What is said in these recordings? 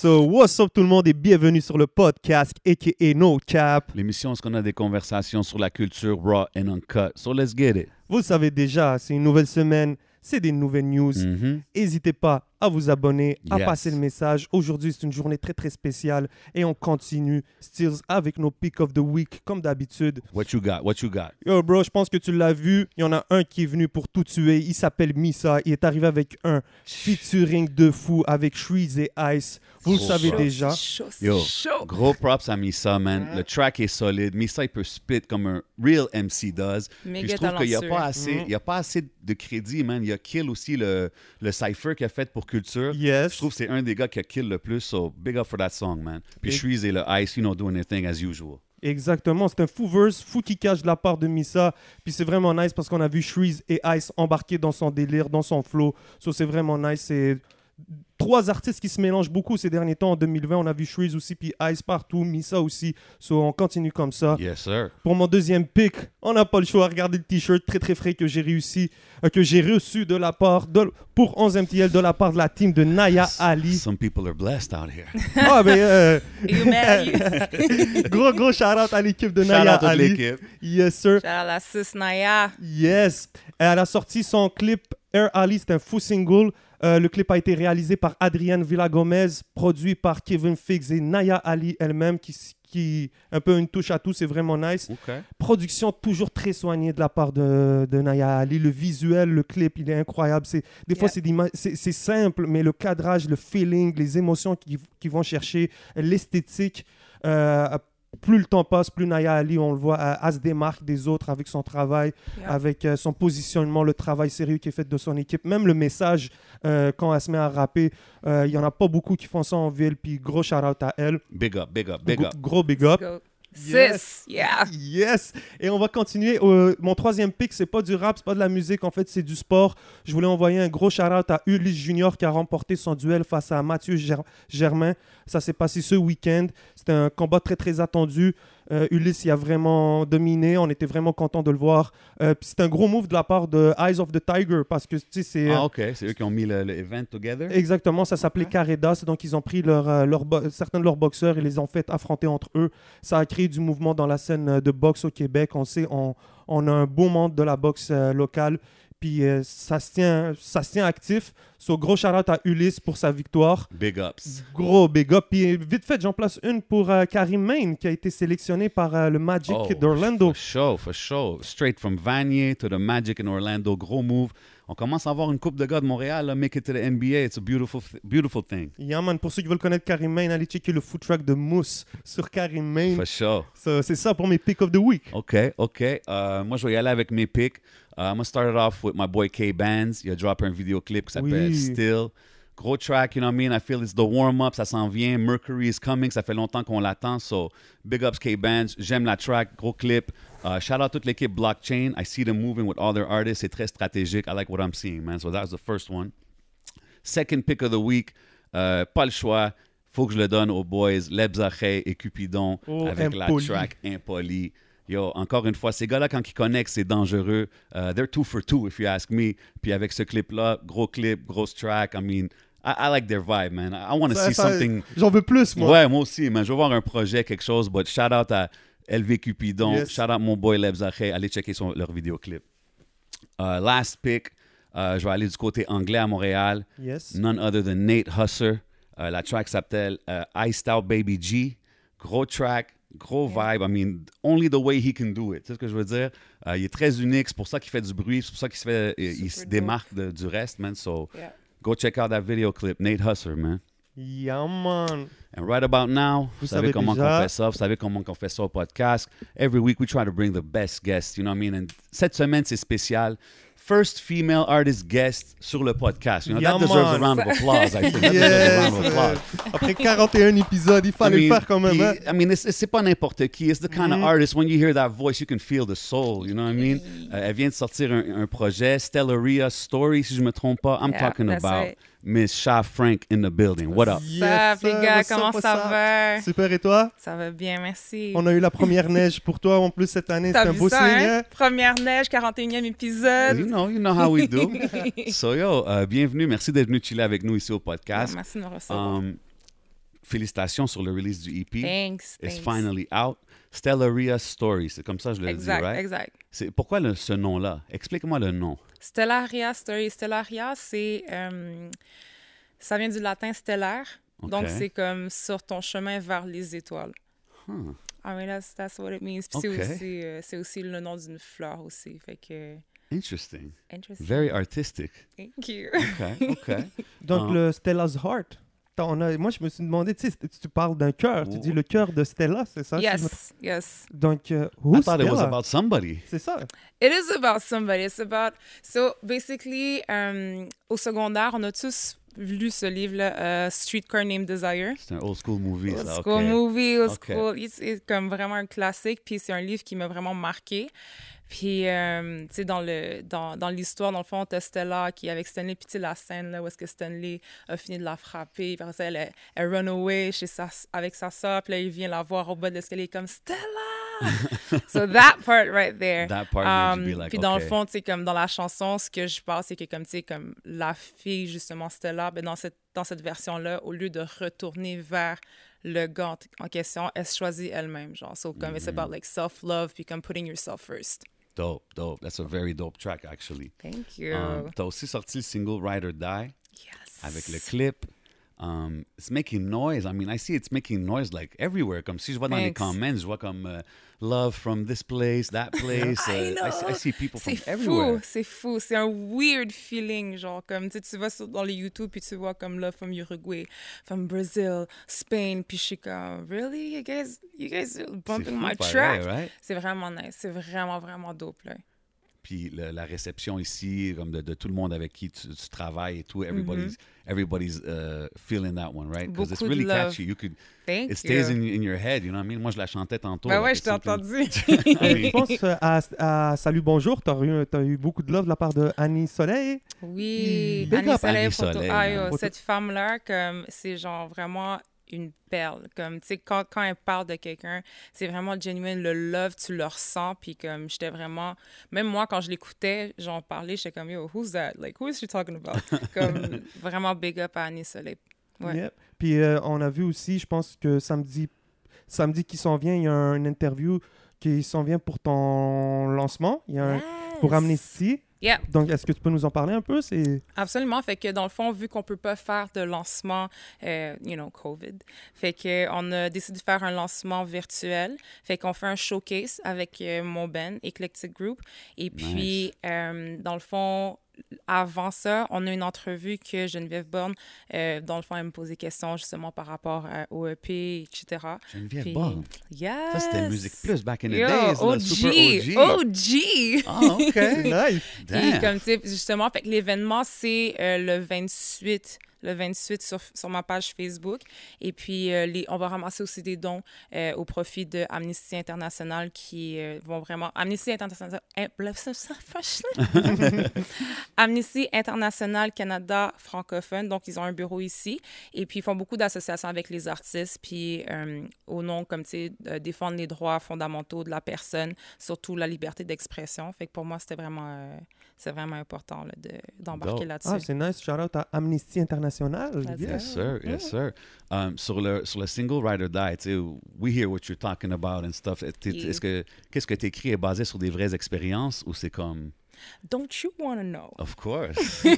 So, what's up tout le monde et bienvenue sur le podcast aka No Cap. L'émission, est-ce qu'on a des conversations sur la culture raw and uncut? So let's get it. Vous le savez déjà, c'est une nouvelle semaine, c'est des nouvelles news. Mhm. N'hésitez pas à vous abonner, à Yes. passer le message. Aujourd'hui, c'est une journée très très spéciale et on continue Stills avec nos pick of the week comme d'habitude. What you got? What you got? Yo bro, je pense que tu l'as vu, il y en a un qui est venu pour tout tuer. Il s'appelle Misa, il est arrivé avec un featuring de fou avec Shreeze et Ice. Vous le savez déjà. Yo, gros props à Misa, man. Le track est solide. Misa, il peut spit comme un real MC does. Puis je trouve qu'il n'y a, pas assez- il y a pas assez de crédit, man. Il y a kill aussi le, le cypher qu'il a fait pour Culture. Yes. Je trouve que c'est un des gars qui a kill le plus, so big up for that song, man. Puis Shreeze et le Ice, you know, doing their thing as usual. Exactement, c'est un fou verse, fou qui cache de la part de Misa. Puis c'est vraiment nice parce qu'on a vu Shreeze et Ice embarquer dans son délire, dans son flow. So c'est vraiment nice. C'est trois artistes qui se mélangent beaucoup ces derniers temps. En 2020, on a vu Shreeze aussi, puis Ice partout, Misa aussi. So on continue comme ça. Yes, sir. Pour mon deuxième pick, on n'a pas le choix. Regardez le t-shirt très très frais que j'ai réussi, euh, que j'ai reçu de la part de, pour 11 MTL de la part de la team de Naya Ali. Some people are blessed out here. Ah ben euh, You mad, you- gros gros shout out à l'équipe de Shout Naya out Ali. l'équipe. Yes sir. Shout out à la sis Naya. Yes. Elle a sorti son clip Air Ali, c'est un fou single. Euh, le clip a été réalisé par Adrienne Villagomez, produit par Kevin Figgs et Naya Ali elle-même, qui, qui un peu une touche à tout, c'est vraiment nice. Production toujours très soignée de la part de, de Naya Ali. Le visuel, le clip, il est incroyable. C'est, des fois, Yeah. c'est, d'ima- c'est, c'est simple, mais le cadrage, le feeling, les émotions qu'ils qu'ils vont chercher, l'esthétique. euh, plus le temps passe, plus Naya Ali, on le voit, elle, elle se démarque des autres avec son travail, Yeah. avec euh, son positionnement, le travail sérieux qui est fait de son équipe. Même le message, euh, quand elle se met à rapper, euh, il y en a pas beaucoup qui font ça en ville. Puis gros shout out à elle. Big up, big up, big Gros- up. Gros big up. Yes. Yeah. Yes! Et on va continuer. Euh, mon troisième pick, c'est pas du rap, c'est pas de la musique, en fait, c'est du sport. Je voulais envoyer un gros shout-out à Ulysse Junior qui a remporté son duel face à Mathieu Ger- Germain. Ça s'est passé ce week-end. C'était un combat très, très attendu. Euh, Ulysse il a vraiment dominé. On était vraiment content de le voir. Euh, c'est un gros move de la part de Eyes of the Tiger parce que, c'est... Ah, OK. C'est eux qui ont mis le, le event together? Exactement, ça s'appelait Ouais. Caredas. Donc, ils ont pris leur, euh, leur certains de leurs boxeurs et les ont fait affronter entre eux. Ça a créé du mouvement dans la scène de boxe au Québec. On sait, on, on a un beau monde de la boxe euh, locale. Puis, euh, ça, se tient, ça se tient actif. So, gros shout à Ulysse pour sa victoire. Big ups. Gros big up. Puis, vite fait, j'en place une pour euh, Karim Main, qui a été sélectionné par euh, le Magic Oh, d'Orlando. For sure, for sure. Straight from Vanier to the Magic in Orlando. Gros move. On commence à avoir une coupe de gars de Montréal, là, make it to the NBA. It's a beautiful, th- beautiful thing. Yeah, man, pour ceux qui veulent connaître Karim Main, allez checker le food truck de Mousse sur Karim Main. For sure. So, C'est ça pour mes pick of the week. OK, OK. Euh, moi, je vais y aller avec mes picks. Uh, I'm to start it off with my boy K Bands. Il a droppé un vidéoclip qui s'appelle Oui. Still. Gros track, you know what I mean? I feel it's the warm-up, ça s'en vient. Mercury is coming, ça fait longtemps qu'on l'attend. So, big ups K Bands. J'aime la track, gros clip. Uh, shout out toute l'équipe Blockchain. I see them moving with all their artists. C'est très stratégique. I like what I'm seeing, man. So, that was the first one. Second pick of the week, euh, pas le choix. Faut que je le donne aux boys Lebzache et Cupidon Oh, avec la Impoli. track Impoli. Yo, encore une fois, ces gars-là, quand ils connectent, c'est dangereux. Uh, they're two for two, if you ask me. Puis avec ce clip-là, gros clip, grosse track. I mean, I, I like their vibe, man. I, want to see ça- something. J'en veux plus, moi. Ouais, moi aussi, man. Je veux voir un projet, quelque chose. But shout out à LV Cupidon. Yes. Shout out mon boy Lebzache. Allez checker son, leur vidéoclip. Uh, last pick, uh, je vais aller du côté anglais à Montréal. Yes. None other than Nate Husser. Euh, la track s'appelle euh, Iced Out Baby G. Gros track, gros vibe. I mean, only the way he can do it. Tu sais ce que je veux dire? Euh, il est très unique, c'est pour ça qu'il fait du bruit, c'est pour ça qu'il se, fait, il se démarque de- du reste, man. So, Yeah. go check out that video clip, Nate Husser, man. Yeah, man. And right about now, vous, Vous savez savez comment déjà? on fait ça, vous savez comment on fait ça au podcast. Every week, we try to bring the best guests, you know what I mean? And cette semaine, c'est spécial. First female artist guest sur le podcast. You know, Yeah, that deserves a round of applause, I think. That deserves a round of Yes. applause. Après 41 épisodes, il fallait I mean, le faire quand même. hein? I mean, it's- c'est pas n'importe qui. It's the kind of Mhm. artist, when you hear that voice, you can feel the soul. You know what I mean? Euh, elle vient de sortir un, un projet, Stellaria Story, si je me trompe pas. I'm Yeah, talking about right. Miss Sha Frank in the building. What up? Yes, les gars, comment ça va? Super, et toi? Ça va bien, merci. On a eu la première neige pour toi en plus cette année. C'est T'as un vu beau ça, signe. hein? hein? Première neige, 41e épisode. You know, you know how we do. so, yo, euh, bienvenue. Merci d'être venu chiller avec nous ici au podcast. Merci de me recevoir. Um, félicitations sur le release du EP. Thanks. It's thanks. finally out. Stellaria Story, c'est comme ça que je le Exact, dis, right? exact. C'est pourquoi le- ce nom-là? Explique-moi le nom. Stellaria Story. Stellaria, c'est. euh, ça vient du latin stellaire. Donc, c'est comme sur ton chemin vers les étoiles. I mean, that's, that's what it means. Puis c'est Ok. aussi, euh, c'est aussi le nom d'une fleur aussi. Fait que. Interesting. Interesting. Very artistic. Thank you. OK, OK. Donc, Ah. le Stella's Heart. On a- moi, je me suis demandé, tu sais, tu parles d'un cœur. Tu dis le cœur de Stella, c'est ça? si me trompe? yes, yes. Donc, euh, I who's thought it was Stella? about somebody. C'est ça. It is about somebody. It's about. So basically, um, au secondaire, on a tous lu ce livre-là, euh, Streetcar Named Desire. C'est un old school movie, Old ça. OK. school movie, old Ok. school. It's, it's comme vraiment un classique. Puis c'est un livre qui m'a vraiment marqué. Puis, euh, tu sais, dans le dans, dans l'histoire, dans le fond, t'as Stella qui est avec Stanley. Puis, tu sais, la scène là, où est-ce que Stanley a fini de la frapper. Puis après ça, elle, elle run away chez sa, avec sa soeur. Puis là, il vient la voir au bas de l'escalier comme Stella! so that part right there. That part you be Um, like, puis dans le fond, tu sais, comme dans la chanson, ce que je pense, c'est que comme, tu sais, comme la fille, justement, Stella, ben, dans cette, dans cette version-là, au lieu de retourner vers le gars en, question, elle se choisit elle-même, genre. So, comme, it's Mm-hmm. about, like, self-love, puis comme putting yourself first. Dope, dope. That's a very dope track, actually. Thank you. Um, T'as aussi sorti le single Ride or Die yes. avec le clip. Um, it's making noise. I mean, I see it's making noise like everywhere. Comme si je vois dans les comments, je vois comme uh, love from this place, that place. I Uh, I, see, I see people from C'est everywhere. fou, c'est fou. C'est un weird feeling, genre, comme, tu sais, tu vas sur, dans les YouTube, puis tu vois comme Love from Uruguay, from Brazil, Spain, puis je suis comme, really? You guys, you guys are bumping fou, my pareil, track? right? C'est vraiment nice. C'est vraiment, vraiment dope, là. Puis le- la réception ici, comme de, de tout le monde avec qui tu, tu travailles et tout, Mm-hmm. everybody's everybody's uh, feeling that one, right? Because it's really love. catchy. You could, Thank it stays you. in, in your head, you know what I mean? Moi, je la chantais tantôt. Ben ouais, je t'ai entendu. Mean, je pense euh, à, à Salut Bonjour, tu as, eu t'as eu beaucoup de love de la part de Annie Soleil. Oui, Big Annie Soleil, Annie photo. Soleil, Ah, man. yo, Photo- cette femme-là, comme, c'est genre vraiment une perle. Comme, tu sais, quand, quand elle parle de quelqu'un, c'est vraiment genuine. Le love, tu le ressens. Puis comme, j'étais vraiment... Même moi, quand je l'écoutais, j'en parlais, j'étais comme, yo, who's that? Like, who is she talking about? comme, vraiment big up à Annie Soleil. Ouais. Yep. Puis euh, on a vu aussi, je pense que samedi, samedi qui s'en vient, il y a une interview qui s'en vient pour ton lancement. Il y a un, pour. Amnesty. Yep. Donc, est-ce que tu peux nous en parler un peu? C'est... Absolument. Fait que dans le fond, vu qu'on peut pas faire de lancement, euh, you know, COVID, fait que on a décidé de faire un lancement virtuel. Fait qu'on fait un showcase avec euh, mon band, Eclectic Group. Et puis, euh, dans le fond, avant ça, on a une entrevue que Geneviève Borne, euh, dans le fond, elle me posait des questions justement par rapport à- au EP, etc. Geneviève Puis- Borne? Yes! Ça, c'était Musique Plus back in the Yo, days. OG! super OG. OG! Ah, OK. nice. Comme tu sais, justement, fait que l'événement, c'est euh, le 28 le 28 sur, sur ma page Facebook. Et puis, euh, les, on va ramasser aussi des dons euh, au profit de Amnesty International qui euh, vont vraiment... Amnesty International... eh, Amnesty International Canada francophone. Donc, ils ont un bureau ici. Et puis, ils font beaucoup d'associations avec les artistes. Puis, euh, au nom, comme tu sais, défendre les droits fondamentaux de la personne, surtout la liberté d'expression. Fait que pour moi, c'était vraiment, euh, c'est vraiment important là, de- d'embarquer là-dessus. Ah, c'est nice. Shout out à Amnesty International. Yes, sir. Yes, sir. Um, sur, le, sur le single Ride or Die, tu sais, we hear what you're talking about and stuff. Est-ce que qu'est-ce que tu écris est basé sur des vraies expériences ou c'est comme Don't you want to know? Of course. Euh,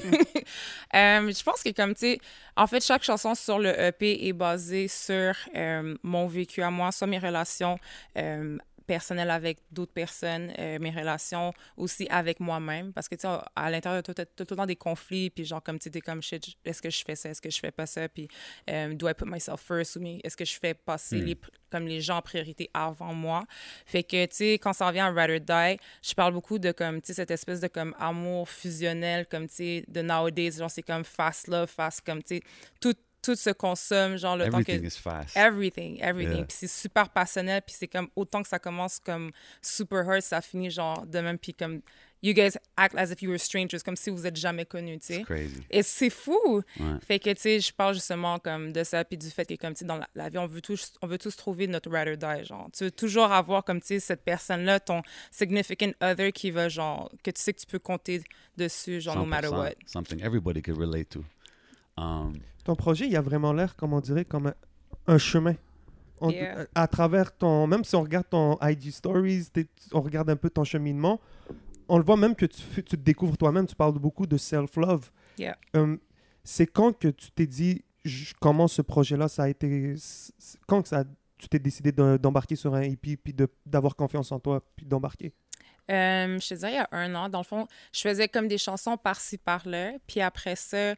je pense que comme tu sais, en fait, chaque chanson sur le EP est basée sur euh, mon vécu à moi, soit mes relations euh, personnelles avec d'autres personnes, euh, mes relations aussi avec moi-même. Parce que tu sais, à l'intérieur, tu as tout le temps des conflits, puis genre comme tu sais, comme shit, est-ce que je fais ça, est-ce que je fais pas ça, puis euh, do I put myself first ou est-ce que je fais passer les, pr- comme les gens en priorité avant moi? Fait que tu sais, quand ça en vient à or Die, je parle beaucoup de comme tu sais cette espèce de comme amour fusionnel, comme tu sais de nowadays, genre c'est comme fast love, fast comme tu sais tout tout se consomme genre le temps que Everything is fast. Everything, everything. Yeah. Puis c'est super passionnel, puis c'est comme autant que ça commence comme super hurt, ça finit genre de même, puis comme you guys act as if you were strangers, comme si vous êtes jamais connus, tu sais. It's crazy. Et c'est fou! Ouais. Fait que, tu sais, je parle justement comme de ça, puis du fait que, comme, tu sais, dans la, la vie, on veut, tous, on veut tous trouver notre ride or die, genre. Tu veux toujours avoir, comme, tu sais, cette personne-là, ton significant other qui va, genre, que tu sais que tu peux compter dessus, genre, no matter 100%, what. Something everybody could relate to. Um, Ton projet, il a vraiment l'air, comme on dirait, comme un, un chemin. On- Yeah. À travers ton. Même si on regarde ton IG Stories, on regarde un peu ton cheminement, on le voit même que tu, te découvres toi-même. Tu parles beaucoup de self-love. Yeah. Euh, c'est quand que tu t'es dit comment ce projet-là, ça a été. Quand que ça, tu t'es décidé de- d'embarquer sur un EP puis d'avoir confiance en toi puis d'embarquer? Euh, je te dirais, il y a un an, dans le fond, je faisais comme des chansons par-ci, par-là. Puis après ça,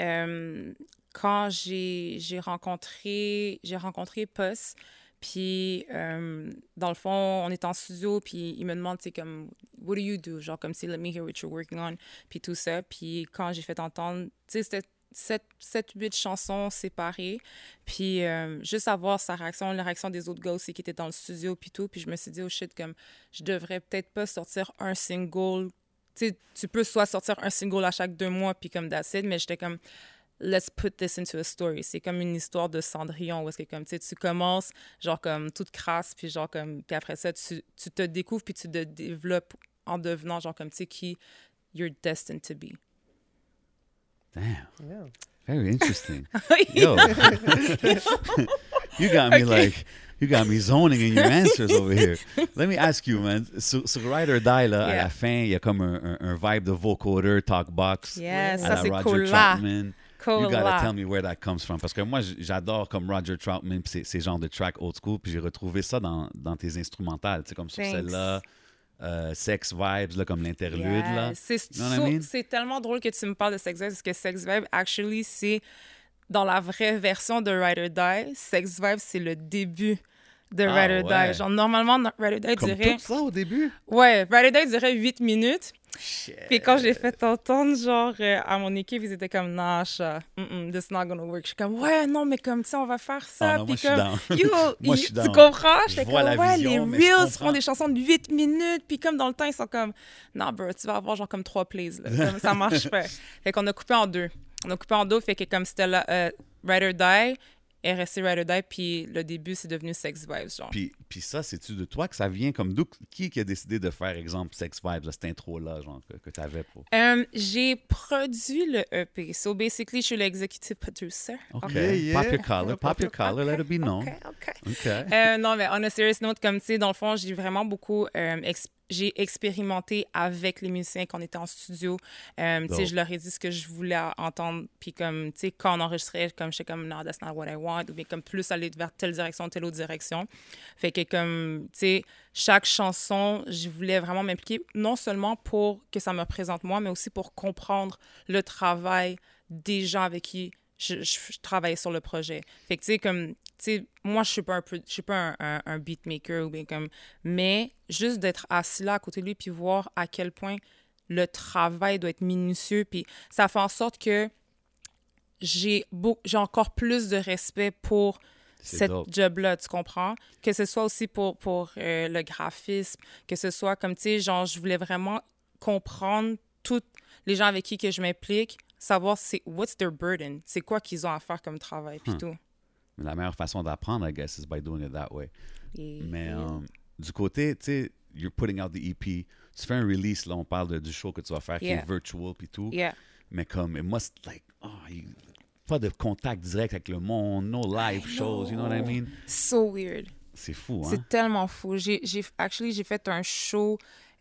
euh, quand j'ai rencontré, rencontré Puss, puis euh, dans le fond, on est en studio, puis il me demande, c'est comme, what do you do? Genre comme, c'est let me hear what you're working on, puis tout ça. Puis quand j'ai fait entendre, tu sais, c'était 7, 8 chansons séparées. Puis euh, juste avoir sa réaction, la réaction des autres gars aussi qui étaient dans le studio, puis tout. Puis je me suis dit, oh shit, comme, je devrais peut-être pas sortir un single. Tu sais, tu peux soit sortir un single à chaque deux mois, puis comme it, mais j'étais comme, let's put this into a story. C'est comme une histoire de Cendrillon, où est-ce que comme, tu tu commences, genre comme, toute crasse, puis genre comme, puis après ça, tu, tu te découvres, puis tu te développes en devenant, genre comme, tu sais, qui you're destined to be. Damn. Very interesting. Yo, you got me like, you got me zoning in your answers over here. Let me ask you, man. Sur, sur Ride or Die, là, à Yeah. la fin, il y a comme un, un, un vibe de vocoder, talkbox. Yes, à ça c'est Roger cool là. Cool You gotta tell me where that comes from. Parce que moi, j'adore comme Roger Troutman, ces, ces genres de tracks old school, puis j'ai retrouvé ça dans, dans tes instrumentales, tu sais, comme sur celle-là, euh, Sex Vibes, là, comme l'interlude, là. C'est You know I mean? tellement drôle que tu me parles de Sex Vibe parce que Sex Vibe, actually, c'est dans la vraie version de Ride or Die. Sex Vibe, c'est le début de Ah, Ride or ouais. Die. Genre, normalement, Ride or Die Comme durait. tout ça au début? Ouais, Ride or Die durait 8 minutes. Puis quand j'ai fait entendre, genre, euh, à mon équipe, ils étaient comme, nah, Asha, mm-mm, this not gonna work. Je suis comme, ouais, non, mais comme ça, on va faire ça. Non, moi, Puis comme, yo, Moi, you- tu comprends? Je J'étais comme, la ouais, vision, les Reels font des chansons de 8 minutes. Puis comme dans le temps, ils sont comme, non, bro, tu vas avoir genre comme trois plays. Là. Comme ça marche pas. Fait qu'on a coupé en deux. On a coupé en deux, fait que comme c'était là, euh, Ride or Die, est resté Ride or Die, puis le début, c'est devenu Sex Vibes, genre. Puis, puis ça, c'est-tu de toi que ça vient comme d'où? Qui qui a décidé de faire, exemple, Sex Vibes, là, cette intro-là, genre, que, que tu avais pour? Euh, j'ai produit le EP. So basically, je suis l'executive producer. OK. Yeah. Pop your collar, pop your collar, let it be known. OK, OK. OK. Euh, non, mais on a serious note, comme tu sais, dans le fond, j'ai vraiment beaucoup euh, ex- j'ai expérimenté avec les musiciens quand on était en studio. Euh, tu sais, Dope. je leur ai dit ce que je voulais entendre. Puis comme, tu sais, quand on enregistrait, comme j'étais comme, non, that's not what I want. Ou bien comme plus aller vers telle direction, telle autre direction. Fait que comme, tu sais, chaque chanson, je voulais vraiment m'impliquer, non seulement pour que ça me représente moi, mais aussi pour comprendre le travail des gens avec qui je, je, je travaillais sur le projet. Fait que, tu sais, comme, sais, moi, je suis pas un peu, je suis pas un, un, un beatmaker ou bien comme, mais juste d'être assis là à côté de lui puis voir à quel point le travail doit être minutieux puis ça fait en sorte que j'ai beau- j'ai encore plus de respect pour cette job-là, tu comprends? Que ce soit aussi pour, pour euh, le graphisme, que ce soit comme, tu sais, genre, je voulais vraiment comprendre tous les gens avec qui que je m'implique, savoir c'est what's their burden, c'est quoi qu'ils ont à faire comme travail, puis Hmm. tout. Mais la meilleure façon d'apprendre, I guess, is by doing it that way. Et- Mais euh, du côté, tu sais, you're putting out the EP, tu fais un release, là, on parle de- du show que tu vas faire qui Yeah. est virtual puis tout. Yeah. Mais comme, it must, like, oh, you- pas de contact direct avec le monde, no live shows, you know what I mean? So weird. C'est fou, hein? C'est tellement fou. J'ai, j'ai, actually, j'ai fait un show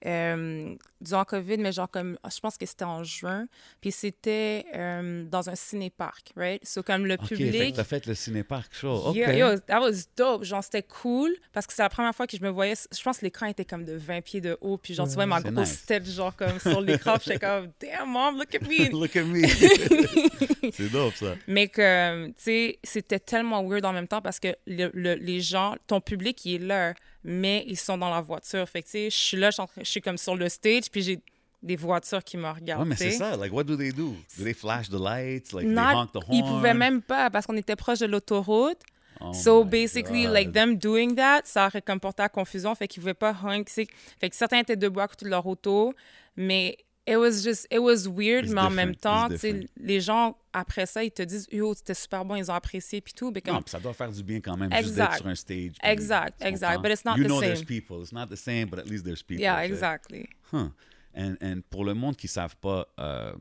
euh, durant COVID, mais genre comme, je pense que c'était en juin. Puis c'était euh, dans un ciné-parc, right? So comme le Ok, fait public. que t'as fait le cinépark show. OK. Yo, yo, that was dope. Genre, c'était cool parce que c'est la première fois que je me voyais. Je pense que l'écran était comme de 20 pieds de haut. Puis, genre, tu vois ma grosse nice. tête, genre, comme sur l'écran. J'étais comme, damn, mom, look at me. Look at me. c'est dope, ça. Mais que, tu sais, c'était tellement weird en même temps parce que le- le- les gens, ton public, il est là, mais ils sont dans la voiture. Fait que, tu sais, je suis là, je suis, comme sur le stage, puis j'ai des voitures qui me regardent. Ouais, mais c'est ça. Like, what do they do? Do they flash the lights? Like, they Not- honk the horn? ils pouvaient même pas parce qu'on était proche de l'autoroute. Oh so basically, God. like them doing that, ça aurait comme porté à confusion, fait qu'ils pouvaient pas honk. Fait que certains étaient debout à côté de leur auto, mais it was just, it was weird, It's mais en même temps, it's tu sais, different. les gens après ça, ils te disent, yo, c'était super bon, ils ont apprécié puis tout, mais comme, Non, puis ça doit faire du bien quand même, juste Exact. d'être sur un stage. puis- Exact, tu exact, comprends? but it's not you the know same. there's people. It's not the same, but at least there's people. yeah, tu sais. exactly. Huh. And, and pour le monde qui ne savent pas, euh,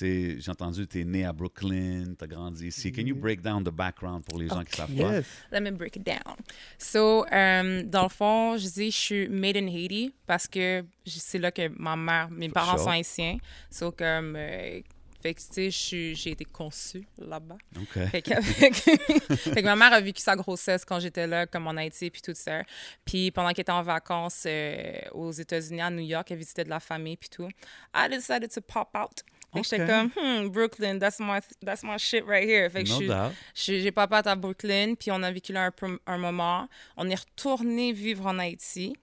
j'ai entendu, tu es né à Brooklyn, tu as grandi ici. Can you break down the background pour les gens qui savent pas? Yes. Let me break it down. So, um, dans le fond, je dis je suis made in Haiti parce que c'est là que ma mère, mes For parents sure. sont haïtiens. So, comme, euh, fait que, tu sais, j'ai été conçue là-bas. OK. Fait que, fait que- fait que ma mère a vécu sa grossesse quand j'étais là, comme en Haïti, puis tout ça. Puis pendant qu'elle était en vacances euh, aux États-Unis, à New York, elle visitait de la famille, puis tout. I decided to pop out. Fait que j'étais Ok. comme, hmm, Brooklyn, that's my, that's my shit right here. Fait que No j'ai out à Brooklyn, puis on a vécu là un, un moment. On est retourné vivre en Haïti.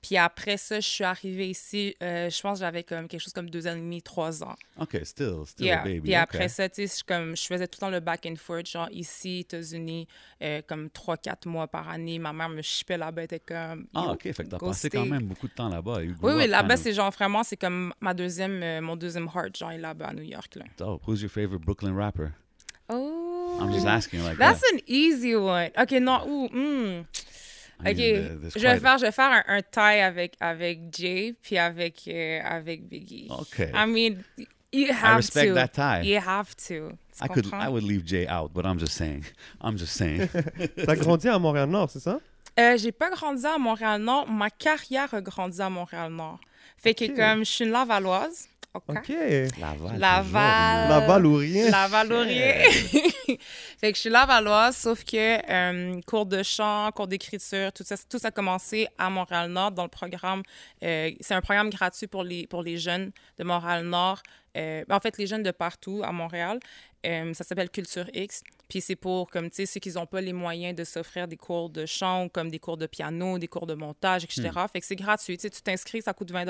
Puis après ça, je suis arrivée ici, euh, je pense que j'avais comme quelque chose comme deux ans et demi, trois ans. OK, still, still Yeah. a baby. Puis après ça, tu sais, je, comme, je faisais tout le temps le back and forth, genre ici, États-Unis, euh, comme trois, quatre mois par année. Ma mère me chipait là-bas, était comme. Ah, OK, fait que t'as passé quand même beaucoup de temps là-bas. Oui, oui, là-bas, c'est genre vraiment, c'est comme ma deuxième, euh, mon deuxième heart, genre, est là-bas à New York, là. dope. Who's your favorite Brooklyn rapper? Oh. I'm just asking like That's that. an easy one. OK, non, ouh, hmm. I OK, je vais faire, je vais faire un, un tie avec, avec Jay, puis avec, euh, avec Biggie. OK. I mean, you have respect to. that tie. You have to. Tu I could? I would leave Jay out, but I'm just saying. I'm just saying. T'as grandi à Montréal-Nord, c'est ça? Euh, j'ai pas grandi à Montréal-Nord. Ma carrière a grandi à Montréal-Nord. Fait que comme je suis une Lavalloise, OK? OK. Laval. Laval. Laval ou rien. Laval Laurier. fait que je suis Lavalloise, sauf que euh, cours de chant, cours d'écriture, tout ça, tout ça a commencé à Montréal-Nord dans le programme. euh, c'est un programme gratuit pour les, pour les jeunes de Montréal-Nord. Euh, en fait, les jeunes de partout à Montréal. Euh, ça s'appelle Culture X. Puis c'est pour, comme, tu sais, ceux qui n'ont pas les moyens de s'offrir des cours de chant comme des cours de piano, des cours de montage, etc. Fait que c'est gratuit. Tu sais, tu t'inscris, ça coûte 20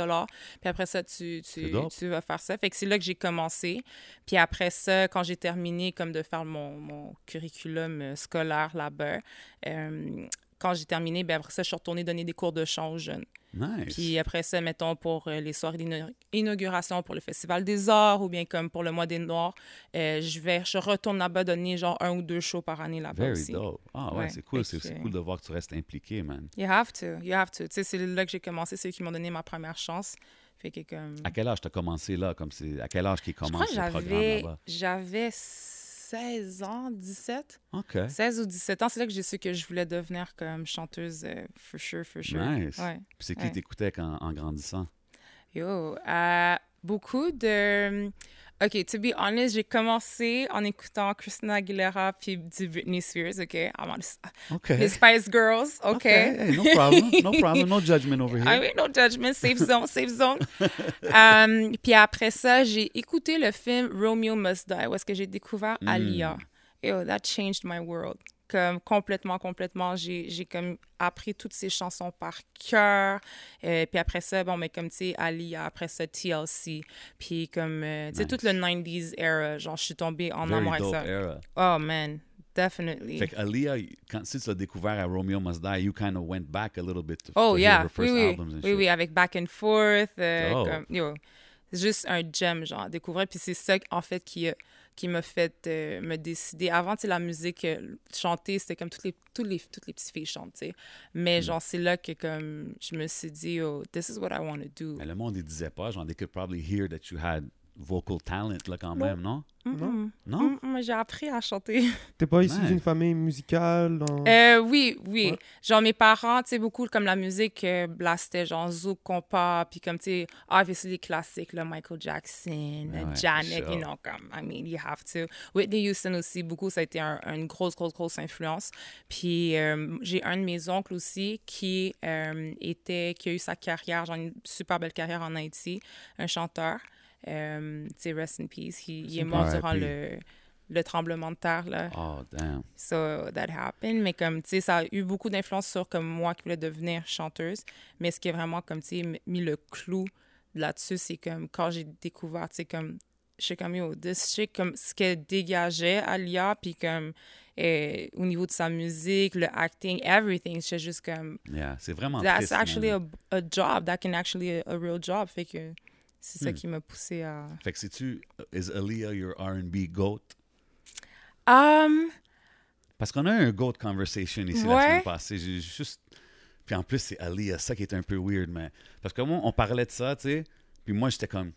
Puis après ça, tu, tu, tu vas faire ça. Fait que c'est là que j'ai commencé. Puis après ça, quand j'ai terminé comme de faire mon, mon curriculum euh, scolaire là-bas, euh, quand j'ai terminé, ben après ça, je suis retournée donner des cours de chant aux jeunes. Nice. Puis après ça, mettons, pour euh, les soirées d'inauguration pour le Festival des Arts ou bien comme pour le Mois des Noirs, euh, je vais, je retourne là-bas donner genre un ou deux shows par année là-bas Very aussi. dope. Ah ouais, Ouais, c'est cool. C'est cool de voir que tu restes impliqué, man. You have to, you have to. Tu sais, c'est là que j'ai commencé, c'est eux qui m'ont donné ma première chance. Fait que comme... À quel âge t'as commencé là? Comme à quel âge crois commence ce programme là-bas? j'avais 16 ans, 17. OK. 16 ou 17 ans, c'est là que j'ai su que je voulais devenir comme chanteuse, euh, for sure, for sure. Nice. Ouais. Puis c'est qui Ouais. t'écoutait quand- en grandissant? Yo, euh, beaucoup de... OK, to be honest, j'ai commencé en écoutant Christina Aguilera puis du Britney Spears, OK? I'm on OK. les Spice Girls, OK? Hey, no problem. No problem. No judgment over I here. mean, no judgment, safe zone, safe zone. Um, puis après ça, j'ai écouté le film Romeo Must Die, où est-ce que j'ai découvert Mm. Alia. Yo, that changed my world. Comme complètement, complètement, j'ai j'ai comme appris toutes ces chansons par cœur. Euh, puis après ça, bon, mais comme tu sais, Alia, après ça, TLC. Puis comme, euh, tu sais, Nice. tout le 90s era, genre, je suis tombée en Very amour avec ça. era. Oh man, definitely. Fait que Aaliyah, quand si tu l'as découvert à Romeo Must Die, you kind of went back a little bit to, Oh to yeah, her oui, first oui, albums and oui, shit. oui, avec Back and Forth, euh, Oh. comme, juste un gem, genre, à découvrir. Puis c'est ça, en fait, qui, a- qui m'a fait euh, me décider. Avant, tu sais, la musique, euh, chanter, c'était comme toutes les, toutes les, toutes les petites filles chantent, tu sais. Mm. Mais genre, c'est là que, comme, je me suis dit, oh, this is what I want to do. Mais le monde, il disait pas, genre, they could probably hear that you had vocal talent, là, quand Non. même, non? Mhm. Non? Mm, mm, J'ai appris à chanter. T'es pas issu Nice. d'une famille musicale? dans- Euh, oui, oui. Ouais. Genre, mes parents, tu sais, beaucoup comme la musique, euh, là, c'était genre Zouk, compas, puis comme, tu sais, obviously, les classiques, là, Michael Jackson, Ouais, Janet, sure. you know, comme, I mean, you have to. Whitney Houston aussi, beaucoup, ça a été un- une grosse, grosse, grosse influence. Puis, euh, j'ai un de mes oncles aussi qui euh, était, qui a eu sa carrière, genre une super belle carrière en Haïti, un chanteur. Euh, tu rest in peace. Il, il est mort R.I.P. durant le, le tremblement de terre, là. Oh, damn. So that happened. Mais comme, tu sais, ça a eu beaucoup d'influence sur comme moi qui voulais devenir chanteuse. Mais ce qui est vraiment comme, tu sais, mis le clou là-dessus, c'est comme quand j'ai découvert, tu sais, comme, je sais comme, yo, this shit, comme ce qu'elle dégageait, Alia, puis comme, euh, au niveau de sa musique, le acting, everything, c'est juste comme, Yeah, c'est vraiment that's triste, actually a, a job, that can actually a, a real job. Fait que c'est ça Hmm. qui m'a poussé à. Fait que sais-tu, is Aaliyah your R&B GOAT? Um, Parce qu'on a eu un GOAT conversation ici la Ouais. semaine passée. J'ai juste... Puis en plus, c'est Aaliyah, ça qui est un peu weird, mais... Parce que moi, on parlait de ça, tu sais, puis moi, j'étais comme...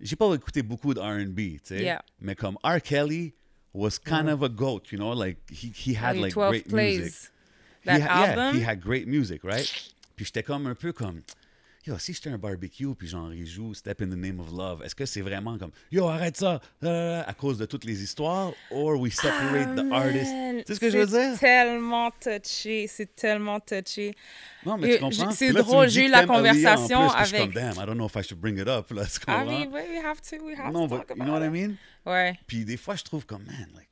j'ai pas écouté beaucoup de R&B, tu sais. Yeah. Mais comme R. Kelly was kind of a goat, you know, like he, he had like 12 great plays. music. That he album. Yeah, he had great music, right? Puis j'étais comme un peu comme, yo, si j'étais un barbecue, puis genre, il joue Step in the Name of Love, est-ce que c'est vraiment comme, yo, arrête ça, euh, à cause de toutes les histoires, or we separate the artist? Tu sais ce que je veux dire? C'est tellement touché, c'est tellement touché. Non, mais tu Euh, comprends? c'est drôle, j'ai eu la conversation plus, puis je suis avec- comme, damn, I don't know if I should bring it up, là, tu I comprends? mean, we we have to, we have non, to but talk you know what I about mean? Ouais, Puis des fois, je trouve comme, man, like,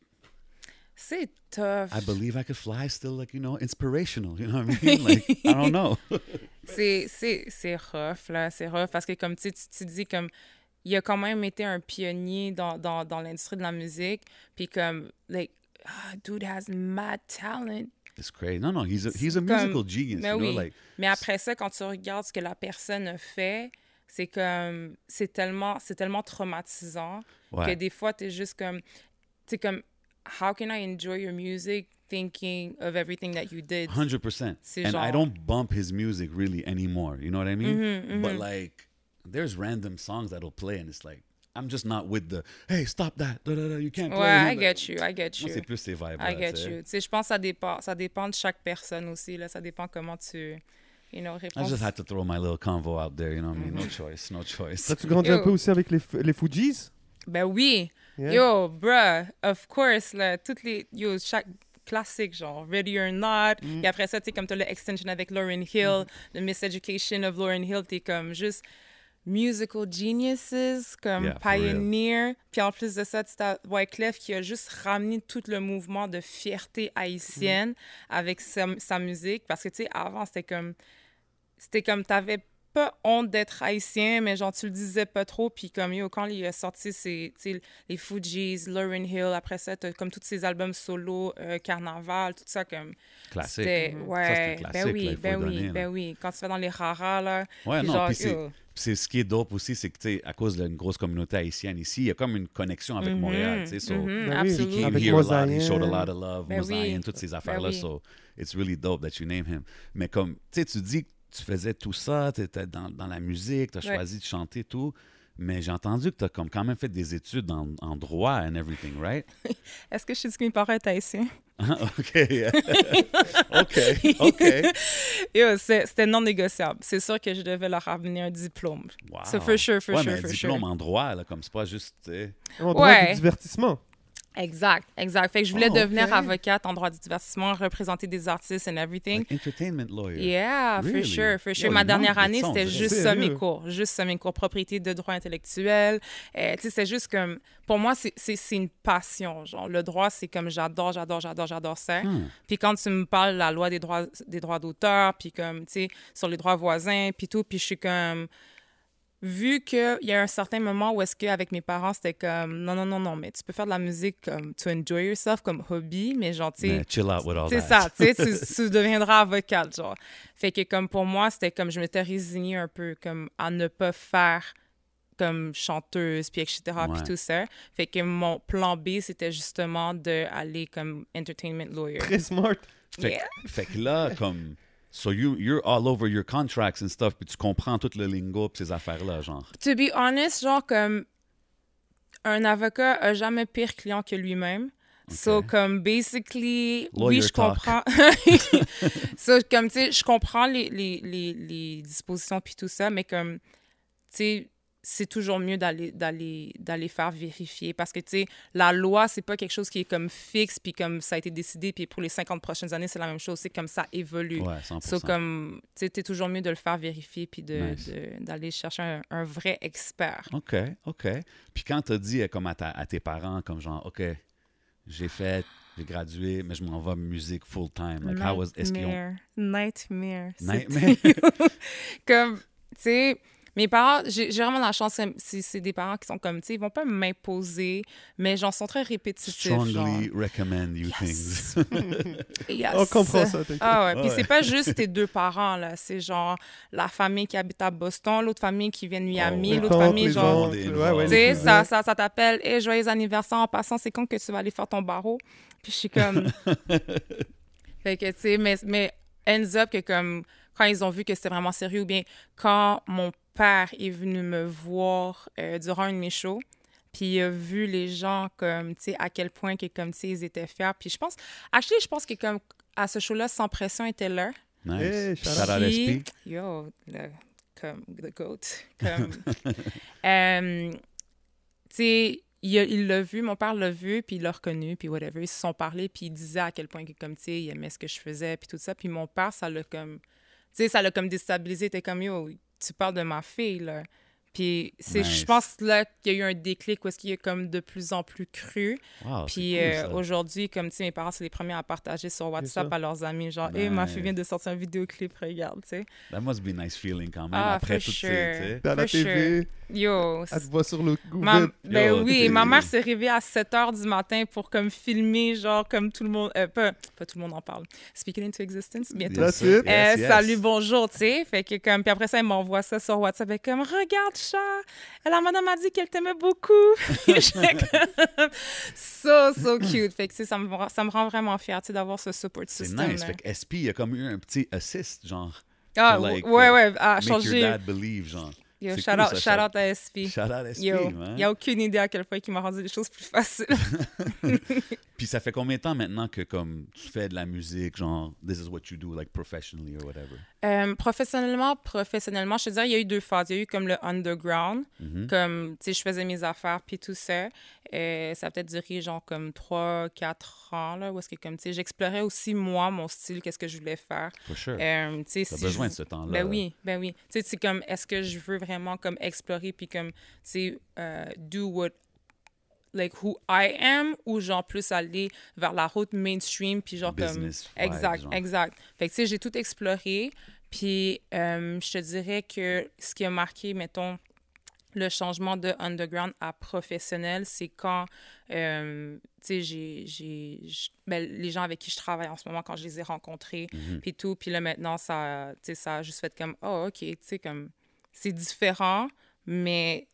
c'est tough. I believe I could fly still, like, you know, inspirational, you know what I mean? Like, I don't know. C'est, c'est, c'est rough, là. C'est rough parce que, comme tu tu dis, comme, il a quand même été un pionnier dans, dans, dans l'industrie de la musique. Puis, comme, like, ah, dude has mad talent. It's crazy. No, no, he's a, he's a Comme- musical genius, Mais you know, oui. like, Mais après ça, quand tu regardes ce que la personne a fait, c'est comme, c'est tellement, c'est tellement traumatisant que ouais. des fois, t'es juste comme, tu comme, how can I enjoy your music thinking of everything that you did? 100%. C'est And I don't bump his music really anymore, you know what I mean? Mm-hmm, But like, there's random songs that'll play and it's like, I'm just not with the, hey, stop that, da, da, da, you can't play. Ouais, I that." get you, I get Moi, you. c'est plus ces vibes I get you. Tu sais, je pense que ça dépend, ça dépend de chaque personne aussi. Là. Ça dépend comment tu, you know, I réponds. just had to throw my little convo out there, you know what I mean? Mm-hmm. No choice, no choice. As-tu grandi un peu aussi avec les, les Fujis? Ben oui. Yeah. Yo, bruh, of course, là, toutes les, yo, chaque classique, genre, Ready or Not. Mm. Et après ça, tu comme t'as le extension avec Lauryn Hill, le Miseducation of Lauryn Hill, t'es comme juste musical geniuses, comme Yeah, pioneer. Puis en plus de ça, tu as Wyclef qui a juste ramené tout le mouvement de fierté haïtienne avec sa, sa musique. Parce que, tu sais, avant, c'était comme... C'était comme, t'avais honte d'être haïtien, mais genre, tu le disais pas trop. Puis comme, yo, quand il a sorti ses, les Fujis, Lauryn Hill, après ça, t'as comme tous ses albums solo, euh, Carnaval, tout ça, comme... Classique. Ça, c'est Ouais, ben oui, là, ben oui, donner, ben là. oui. Quand tu vas dans les raras, là... Ouais, non, genre, puis c'est, ce qui est dope aussi, c'est que, tu sais, à cause d'une grosse communauté haïtienne ici, il y a comme une connexion avec Montréal, tu sais, so, Mhm, absolument. came Avec here a lot, he showed a lot of love, Ben Mosaïen, oui. toutes ces Ben affaires-là, oui. so it's really dope that you name him. Mais comme, tu sais, tu dis que tu faisais tout ça, tu étais dans, dans la musique, tu as Ouais. choisi de chanter tout, mais j'ai entendu que tu as comme quand même fait des études en, en droit and everything, right? Est-ce que je suis dit que mes parents étaient haïtiens? OK. OK, OK. C'est- c'était non négociable. C'est sûr que je devais leur ramener un diplôme. Wow. So for sure, for ouais, sure, mais un for diplôme sure. en droit, là, comme c'est pas juste. En droit Ouais. du divertissement. Exact, exact. Fait que je voulais Oh, devenir avocate en droit du divertissement, représenter des artistes and everything. Like entertainment lawyer. Yeah, for sure, for sure. Ma dernière de année, c'était juste ça mes cours. Juste ça mes cours. Propriété de droit intellectuel. Euh, tu sais, c'est juste comme... Pour moi, c'est une passion. Genre, le droit, c'est comme j'adore, j'adore, j'adore, j'adore ça. Hmm. Puis quand tu me parles de la loi des droits, des droits d'auteur, puis comme, tu sais, sur les droits voisins, puis tout, puis je suis comme... Vu qu'il y a un certain moment où est-ce qu'avec mes parents, c'était comme, non, non, non, non, mais tu peux faire de la musique comme to enjoy yourself, comme hobby, mais genre, tu sais, chill out with all c'est that. ça, tu sais, tu, tu deviendras avocate, genre. Fait que comme pour moi, c'était comme je m'étais résignée un peu comme à ne pas faire comme chanteuse, puis etc., Ouais. puis tout ça. Fait que mon plan B, c'était justement d'aller comme entertainment lawyer. Très smart. Fait, Yeah. fait que là, comme... So you, you're all over your contracts and stuff, puis tu comprends tout le lingo pis ces affaires-là, genre. To be honest, genre comme un avocat a jamais pire client que lui-même. So, comme, basically, oui, je talk. comprends. so, comme, tu sais, je comprends les, les, les, les dispositions puis tout ça, mais comme, tu sais, c'est toujours mieux d'aller d'aller d'aller faire vérifier parce que tu sais la loi c'est pas quelque chose qui est comme fixe puis comme ça a été décidé puis pour les 50 prochaines années c'est la même chose c'est comme ça évolue Ouais, 100%. So, comme, tu sais, toujours mieux de le faire vérifier puis de- Nice. de- d'aller chercher un, un vrai expert. OK, OK. Puis quand t'as dit euh, comme à, ta- à tes parents, comme genre, OK, j'ai fait, j'ai gradué, mais je m'en vais musique full-time. Like, how was... Est-ce qu'ils ont... Nightmare. Nightmare. Nightmare? Comme, tu sais, mes parents, j'ai vraiment la chance, c'est- des parents qui sont comme, tu sais, ils vont pas m'imposer, mais j'en sont très répétitifs. genre. Strongly recommend you Yes. things. Yes. On comprend ça, t'inquiète. Ah ouais, puis Ouais. c'est pas juste tes deux parents, là. C'est genre la famille qui habite à Boston, l'autre famille qui vient de Miami, ouais. Les l'autre famille, genre... Tu sais, ça, ça, ça t'appelle, et joyeux anniversaire en passant, c'est quand que tu vas aller faire ton barreau? Puis je suis comme. fait que, tu sais, mais, mais ends up que comme quand ils ont vu que c'était vraiment sérieux, ou bien quand mon père est venu me voir euh, durant un de mes shows. Puis il a vu les gens comme, tu sais, à quel point que, comme, tu sais, ils étaient fiers. Puis je pense, actually, je pense que comme à ce show-là, Sans Pression était là. Nice. Hey, Puis. Yo, le, comme, the goat. Comme, euh, tu sais, il l'a vu, mon père l'a vu, puis il l'a reconnu, puis whatever. Ils se sont parlé, puis il disait à quel point, que, comme, tu sais, il aimait ce que je faisais, puis tout ça. Puis mon père, ça l'a comme, tu sais, ça l'a comme déstabilisé. T'es comme, yo, tu parles de ma fille, là. Puis c'est, Nice. je pense là qu'il y a eu un déclic où est-ce qu'il est comme de plus en plus cru. Wow, Puis cool, euh, ça. aujourd'hui, comme tu sais, mes parents, c'est les premiers à partager sur WhatsApp ça. à leurs amis, genre, hé, ma fille Nice. vient de sortir un vidéoclip, regarde, tu sais. That must be a nice feeling quand même. Ah, après tout, tu sure. sais. Dans la TV, Yo, elle te voit sur le Ma, Google. ben Yo, oui, ma mère s'est réveillée à 7 h du matin pour comme filmer, genre comme tout le monde, euh, pas, pas tout le monde en parle. Speaking into existence, bientôt. That's Yes, it. yes, Euh, yes. Salut, bonjour, tu sais. Fait que comme, puis après ça, elle m'envoie ça sur WhatsApp. Elle est comme, regarde, chat, la madame a dit qu'elle t'aimait beaucoup. So, so cute. Fait que, ça me, rend- ça me rend vraiment fière, d'avoir ce support C'est nice. Fait que SP, il y a comme eu un petit assist, genre. ah, like, ouais, ouais, à Make your changer. dad believe, genre. Yo, shout, cool, out, ça, shout shout- out à SP. Shout out SP, Yo, man. il n'y a aucune idée à quel point il m'a rendu les choses plus faciles. Puis ça fait combien de temps maintenant que comme tu fais de la musique, genre this is what you do like professionally or whatever? Euh, professionnellement, professionnellement, je te dirais, il y a eu deux phases. Il y a eu comme le underground, Mhm. comme, tu sais, je faisais mes affaires, puis tout ça. Euh, ça a peut-être duré, genre, comme trois, quatre ans, là, où est-ce que, comme, tu sais, j'explorais aussi, moi, mon style, qu'est-ce que je voulais faire. For sure. Euh, tu sais, si besoin je- de ce temps-là. Ben oui, ben oui. Tu sais, c'est comme, est-ce que je veux vraiment, comme, explorer, puis comme, tu sais, euh, do what like who I am ou genre plus aller vers la route mainstream puis genre Business comme exact genre. exact fait que tu sais j'ai tout exploré puis euh, je te dirais que ce qui a marqué mettons le changement de underground à professionnel c'est quand euh, tu sais j'ai ben, les gens avec qui je travaille en ce moment quand je les ai rencontrés Mhm. puis tout puis là maintenant ça tu sais ça a juste fait comme oh ok tu sais comme c'est différent mais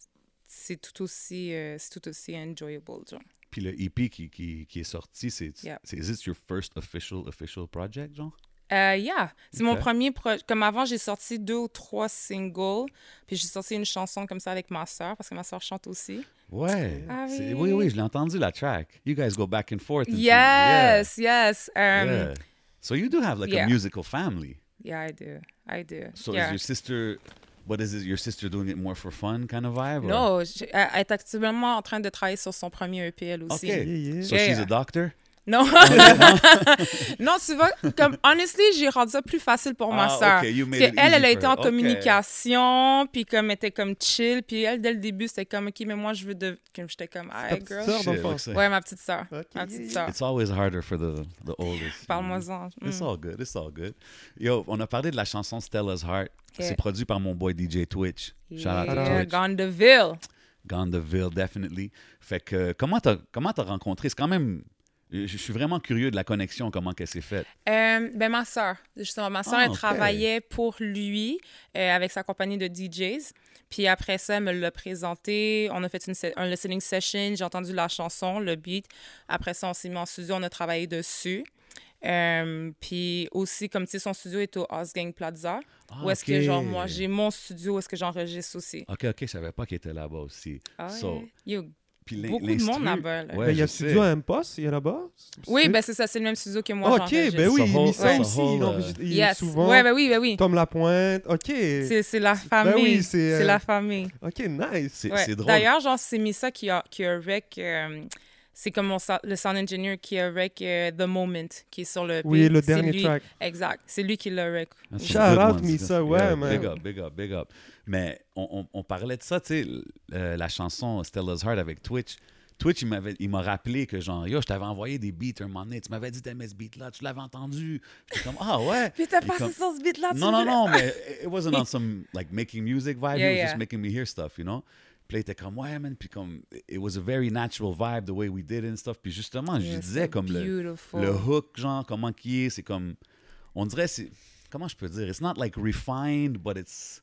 c'est tout aussi euh, c'est tout aussi enjoyable genre Puis le EP qui, qui, qui est sorti, c'est Yeah. c'est is this your first official official project, genre? Euh, yeah, c'est mon premier projet. Comme avant, j'ai sorti deux ou trois singles, puis j'ai sorti une chanson comme ça avec ma soeur, parce que ma soeur chante aussi. Ouais. Ah oui. oui, oui, je l'ai entendu la track. You guys go back and forth. and. Yes, yes. Yeah. Um, yeah. So you do have like a yeah. musical family. yeah, I do. I do. So yeah. is your sister what is it your sister doing it more for fun kind of vibe? or- Non, elle est actuellement en train de travailler sur son premier EP, elle aussi. OK. Yeah, yeah. So Yeah, she's yeah. a doctor? Non. non, tu vois, comme, honestly, j'ai rendu ça plus facile pour ma Ah, soeur. ok, you made Parce it qu'elle, elle a easy été for en her. Ok. communication, puis comme, elle était comme chill, puis elle, dès le début, c'était comme, OK, mais moi, je veux de... Comme j'étais comme, hey, girl. like- Ouais, ma petite sœur. Ok, Ma yeah, petite yeah. sœur. It's always harder for the, the oldest. Parle-moi-en. It's Mm. all good, it's all good. Yo, on a parlé de la chanson Stella's Heart. Yeah. C'est produit par mon boy DJ Twitch. Shout out to Yeah, Twitch. Gondeville. Gandeville, definitely. Fait que, comment t'as, comment t'as rencontré? C'est quand même... Je je suis vraiment curieux de la connexion, comment qu'elle s'est faite. Euh, ben, ma soeur, justement. Ma soeur, Ah, elle travaillait pour lui euh, avec sa compagnie de DJs. Puis après ça, elle me l'a présenté. On a fait une, un listening session. J'ai entendu la chanson, le beat. Après ça, on s'est mis en studio. On a travaillé dessus. Euh, puis aussi, comme tu sais, son studio est au Osgang Plaza. Ah, où est-ce que, genre, moi, j'ai mon studio où est-ce que j'enregistre aussi. OK, OK, je savais pas qu'il était là-bas aussi. Ah So, ouais. Puis beaucoup de monde là-bas. là. Ouais, Ben, il y a je studio sais. à M-Post, il y a là-bas? Oui, C'est- ben c'est ça, c'est le même studio que moi. Ok, j'enregistre. ben oui, il whole- mis ça aussi. whole, il est Yes. souvent. Ouais, ben oui, ben oui. Tom Lapointe. OK. C'est c'est la famille. oui, c'est, euh, la famille. OK, nice. C'est Ouais. drôle. D'ailleurs, genre, c'est Missa qui a, qui a rec. euh, c'est comme mon le sound engineer qui a rec euh, The Moment, qui est sur le. Oui, beat. le C'est dernier lui- track. Exact. C'est lui qui l'a rec. That's Shout out. Misa, ouais, man. Big up, big up, big up. Mais on, on- on parlait de ça, tu sais, euh, la chanson Stella's Heart avec Twitch. Twitch, il m'avait- il m'a rappelé que genre, yo, je t'avais envoyé des beats un moment donné, tu m'avais dit t'aimais ce beat-là, tu l'avais entendu. J'étais comme, ah ouais. Puis t'as passé comme- sur ce beat-là, tu Non, non, non, mais it wasn't on some like making music vibe. Yeah, it was yeah. just making me hear stuff, you know? Puis là, il était comme, ouais, man. Puis comme, it was a very natural vibe, the way we did it and stuff. Puis justement, je disais comme le, le hook, genre, comment qui est, c'est comme, on dirait, c'est, comment je peux dire, it's not like refined, but it's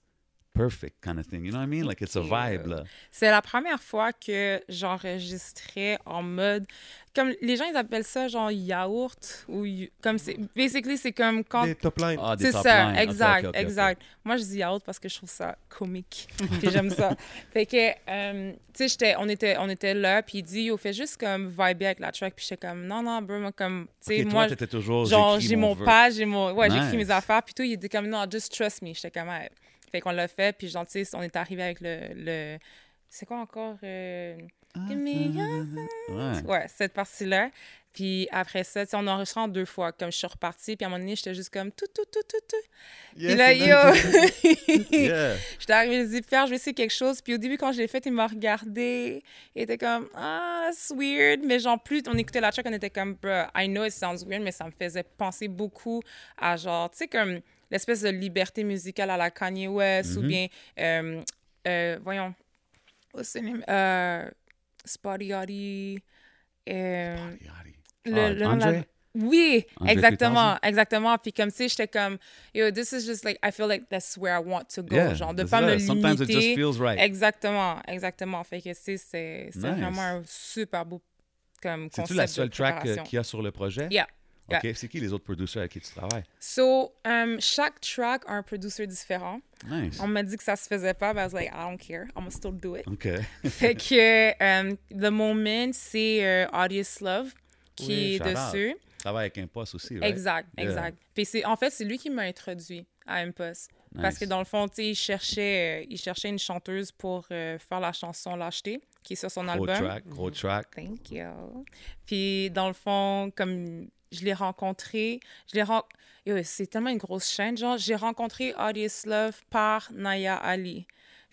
perfect kind of thing. You know what I mean? Like it's a vibe, là. C'est la première fois que j'enregistrais en mode. Comme les gens, ils appellent ça genre yaourt ou comme c'est. Basically, c'est comme quand. Des top lines. Ah, des C'est top ça, exact, exact. Moi, je dis yaourt parce que je trouve ça comique. puis j'aime ça. Fait que, euh, tu sais, j'étais- on était, on était là, puis il dit, yo, fais juste comme vibrer avec la track. Puis j'étais comme, non, non, bro, moi, comme, tu sais, moi, toujours. genre, j'écris j'ai mon page, j'ai mon. Ouais, j'écris Nice. mes affaires, puis tout. Il était comme, non, just trust me. J'étais comme, Ouais. Fait qu'on l'a fait, puis genre, tu sais, on est arrivé avec le. le... C'est quoi encore? euh, me your Ouais. Ouais, cette partie-là. Puis après ça, tu sais, on a enregistré en deux fois. Comme je suis repartie, puis à un moment donné, j'étais juste comme tout, tout, tout, tout, tout. Yes, puis là, yo! Yeah. J'étais arrivée, je dis, Pierre, je vais essayer quelque chose. Puis au début, quand je l'ai fait, il m'a regardé. Il était comme, ah, c'est weird. Mais genre, plus on écoutait la track, on était comme, bruh, I know it sounds weird, mais ça me faisait penser beaucoup à genre, tu sais, comme l'espèce de liberté musicale à la Kanye West ou Mhm. bien, euh, euh, voyons, what's the name? Euh, Spotty le, Ah, le nom de la- Andre? Oui, exactement, 3000? exactement. Puis comme, tu sais, j'étais comme, yo, this is just like, I feel like that's where I want to go. Yeah, genre, de c'est pas me Sometimes it just limiter. feels right. Exactement, exactement. Fait que, tu c'est c'est Nice. vraiment un super beau comme concept C'est-tu la de seule track qu'il y a sur le projet? Yeah. OK. C'est qui les autres producers avec qui tu travailles? So, um, chaque track a un producer différent. Nice. On m'a dit que ça se faisait pas, but I was like, I don't care, I'm gonna still do it. OK. fait que, um, The Moment, c'est euh, Audius Love qui Oui, est dessus. Travaille avec un poste aussi, right? Exact, Yeah. exact. Puis c'est, en fait, c'est lui qui m'a introduit à. Parce Nice. que dans le fond, il cherchait, euh, il cherchait une chanteuse pour euh, faire la chanson Lâcheté, qui est sur son Gros album. track, gros track. Thank you. Puis dans le fond, comme je l'ai rencontré, c'est tellement une grosse chaîne, genre, j'ai rencontré Audius Love par Naya Ali.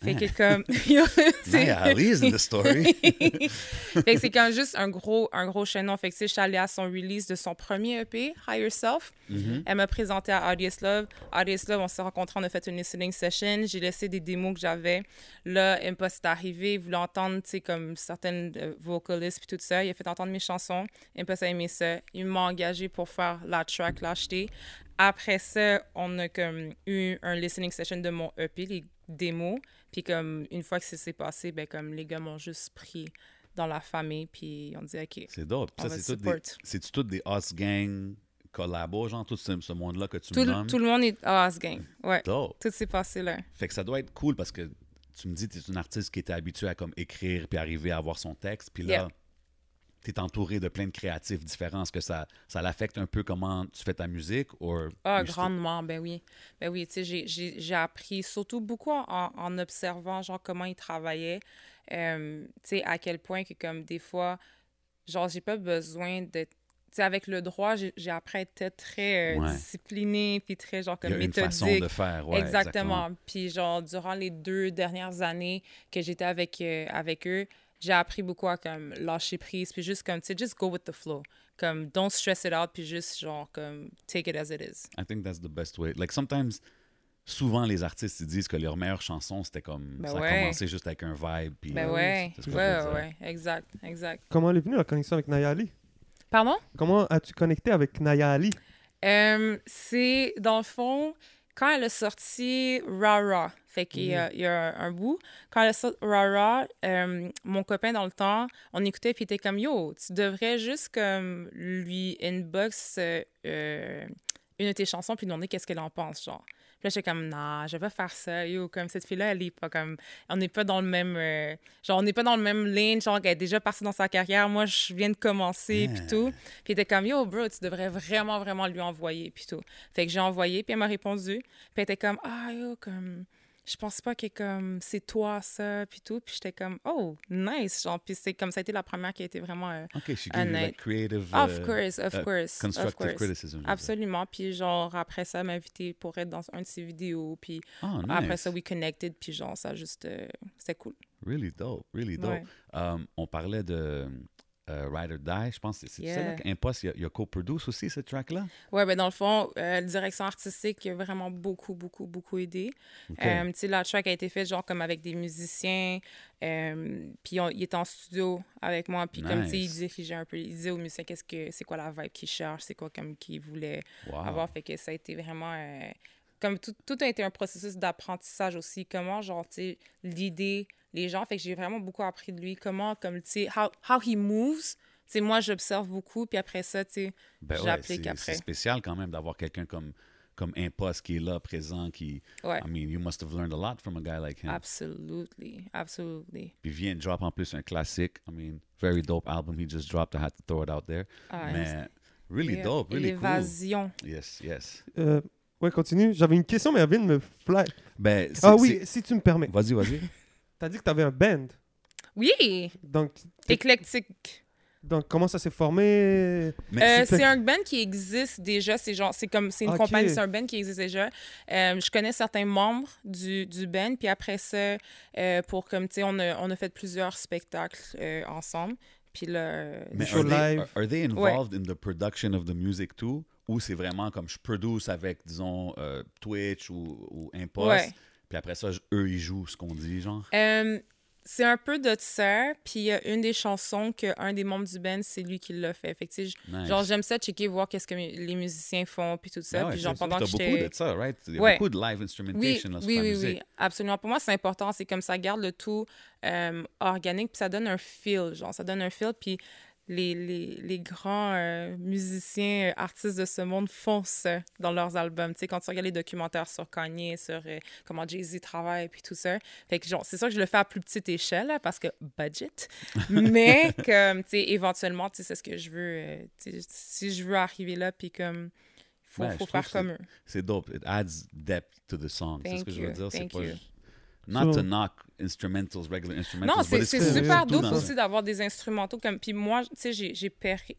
Fait que comme... C'est- in the story. fait que c'est quand juste un gros, un gros chaînon. Fait que sais, je suis allée à son release de son premier EP, Higher Self. Mm-hmm. Elle m'a présenté à Audius Love. Audius Love, on s'est rencontrés, on a fait une listening session. J'ai laissé des démos que j'avais. Là, Impost est arrivé, il voulait entendre, tu sais, comme certaines euh, vocalistes puis tout ça. Il a fait entendre mes chansons. Impost a aimé ça. Il m'a engagé pour faire la track Lâcheté. Après ça, on a comme eu un listening session de mon EP, les démos. Puis comme une fois que ça s'est passé, ben comme les gars m'ont juste pris dans la famille, puis on dit OK. C'est. On Ça, c'est tout des, c'est tout des Us Gang collabos, genre tout ce, ce monde-là que tu Tout, me nommes? tout le monde est ce game. Ouais. Dope. Tout s'est passé là. Fait que ça doit être cool parce que tu me dis que tu es une artiste qui était habituée à comme écrire puis arriver à avoir son texte. Puis là, Yeah. Tu es entouré de plein de créatifs différents. Est-ce que ça, ça l'affecte un peu comment tu fais ta musique? Or Ah, you still- grandement, ben oui. Ben oui, tu sais, j'ai- j'ai j'ai appris surtout beaucoup en, en observant, genre, comment ils travaillaient. Euh, tu sais, à quel point que, comme, des fois, genre, j'ai pas besoin d'être... Tu sais, avec le droit, j'ai appris à être très euh, Ouais. discipliné, puis très, genre, Il y comme une façon de faire. Ouais, exactement. Puis genre durant les deux dernières années que j'étais avec euh, avec eux, j'ai appris beaucoup à comme lâcher prise puis juste comme tu sais just go with the flow. Comme don't stress it out puis juste genre comme take it as it is. I think that's the best way. Like sometimes, souvent les artistes ils disent que leurs meilleures chansons c'était comme Ben ça ouais. commencé juste avec un vibe. Puis, Ben euh, ouais. c'est ce Ouais, que je veux ouais, exact, exact. Comment est venue la connexion avec Naya Ali Pardon? Comment as-tu connecté avec Naya Ali Euh, c'est dans le fond quand elle a sorti Rara, fait qu'il y a, il y a un, un bout. Quand elle a sorti Rara, euh, mon copain dans le temps, on écoutait puis il était comme yo, tu devrais juste comme lui inbox euh, euh, une de tes chansons puis demander qu'est-ce qu'elle en pense genre. Puis là, j'étais comme, non, je vais pas faire ça. Yo, comme cette fille-là, elle est pas comme. On n'est pas dans le même. euh, genre, on n'est pas dans le même lane. Genre, elle est déjà partie dans sa carrière. Moi, je viens de commencer, puis tout. Puis il était comme, yo, bro, tu devrais vraiment, vraiment lui envoyer, puis tout. Fait que j'ai envoyé, puis elle m'a répondu. Puis elle était comme, ah, yo, comme, je pense pas que comme, c'est toi, ça, puis tout. Puis j'étais comme, oh, nice. Genre, puis c'est comme, ça a été la première qui a été vraiment. euh, Ok, she Un gave you like creative. of euh, course, of euh, course. of constructive course. criticism. Absolument. Puis genre, après ça, m'a invité pour être dans un de ses vidéos. Puis Ah, après nice. ça, we connected. Puis genre, ça juste, euh, c'était cool. Really dope, really dope. Ouais. Um, on parlait de euh, Ride or Die, je pense c'est Yeah. celle-là qu'Impost, il y a, co-produce aussi, cette track-là? Ouais, ben dans le fond, euh, la direction artistique a vraiment beaucoup, beaucoup, beaucoup aidé. Euh, tu sais, la track a été faite genre comme avec des musiciens. euh, puis il était en studio avec moi. Puis comme tu sais, il dirigeait un peu. Il disait aux musiciens qu'est-ce que c'est quoi la vibe qu'ils cherchent, c'est quoi comme qu'ils voulaient Wow. avoir. Fait que ça a été vraiment euh, comme tout, tout a été un processus d'apprentissage aussi. Comment, genre, tu sais, l'idée, les gens. Fait que j'ai vraiment beaucoup appris de lui. Comment, comme, tu sais, how, how he moves. Tu sais, moi, j'observe beaucoup, puis après ça, tu sais, Ben j'applique c'est- après. C'est spécial quand même d'avoir quelqu'un comme, comme Impost qui est là, présent, qui... Ouais. I mean, you must have learned a lot from a guy like him. Absolutely, absolutely. Puis vient de drop en plus un classique. I mean, very dope album he just dropped. I had to throw it out there. Ah, Mais really Yeah. dope, really cool. L'évasion. Yes, yes. Euh, ouais, continue. J'avais une question, mais elle vient de me fly. Ben, Ah oui, si tu me permets. Vas-y, vas-y. T'as dit que t'avais un band. Oui, Donc, éclectique. donc comment ça s'est formé? Euh, c'est- un band qui existe déjà. C'est genre, c'est comme, c'est une compagnie, c'est un band qui existe déjà. Euh, je connais certains membres du, du band, puis après ça, euh, pour comme, tu sais, on a, on a fait plusieurs spectacles euh, ensemble. Puis là, Mais show are they, live. are- are they involved in the production of the music too? Ou c'est vraiment comme je produce avec, disons, euh, Twitch ou, ou Impost, Ouais. Puis après ça, eux, ils jouent ce qu'on dit, genre? euh, c'est un peu de ça. Puis il y a une des chansons qu'un des membres du band, c'est lui qui l'a fait. Fait que, Nice. genre, j'aime ça checker, voir qu'est-ce que les musiciens font, puis tout ça. Ben ouais, puis genre, pendant que beaucoup j'étais... de ça, right? Il y a Ouais. beaucoup de live Oui, instrumentation là, sur oui, oui, musique. oui, absolument. Pour moi, c'est important. C'est comme ça garde le tout euh, organique, puis ça donne un feel, genre, ça donne un feel, puis les, les, les grands euh, musiciens, euh, artistes de ce monde font ça dans leurs albums. Tu sais, quand tu regardes les documentaires sur Kanye, sur euh, comment Jay-Z travaille, puis tout ça. Fait que, genre, c'est sûr que je le fais à plus petite échelle, là, parce que budget. Mais, comme, tu sais, éventuellement, tu sais, c'est ce que je veux. euh, si je veux arriver là, puis comme, faut, Ouais, je faut faire comme eux. C'est dope. It adds depth to the song. C'est ce que je veux dire. C'est pas... Not So- to knock instrumentals, regular instrumentals, Non, c'est super dope dans- aussi d'avoir des instrumentaux comme. Puis moi, tu sais, j'ai j'ai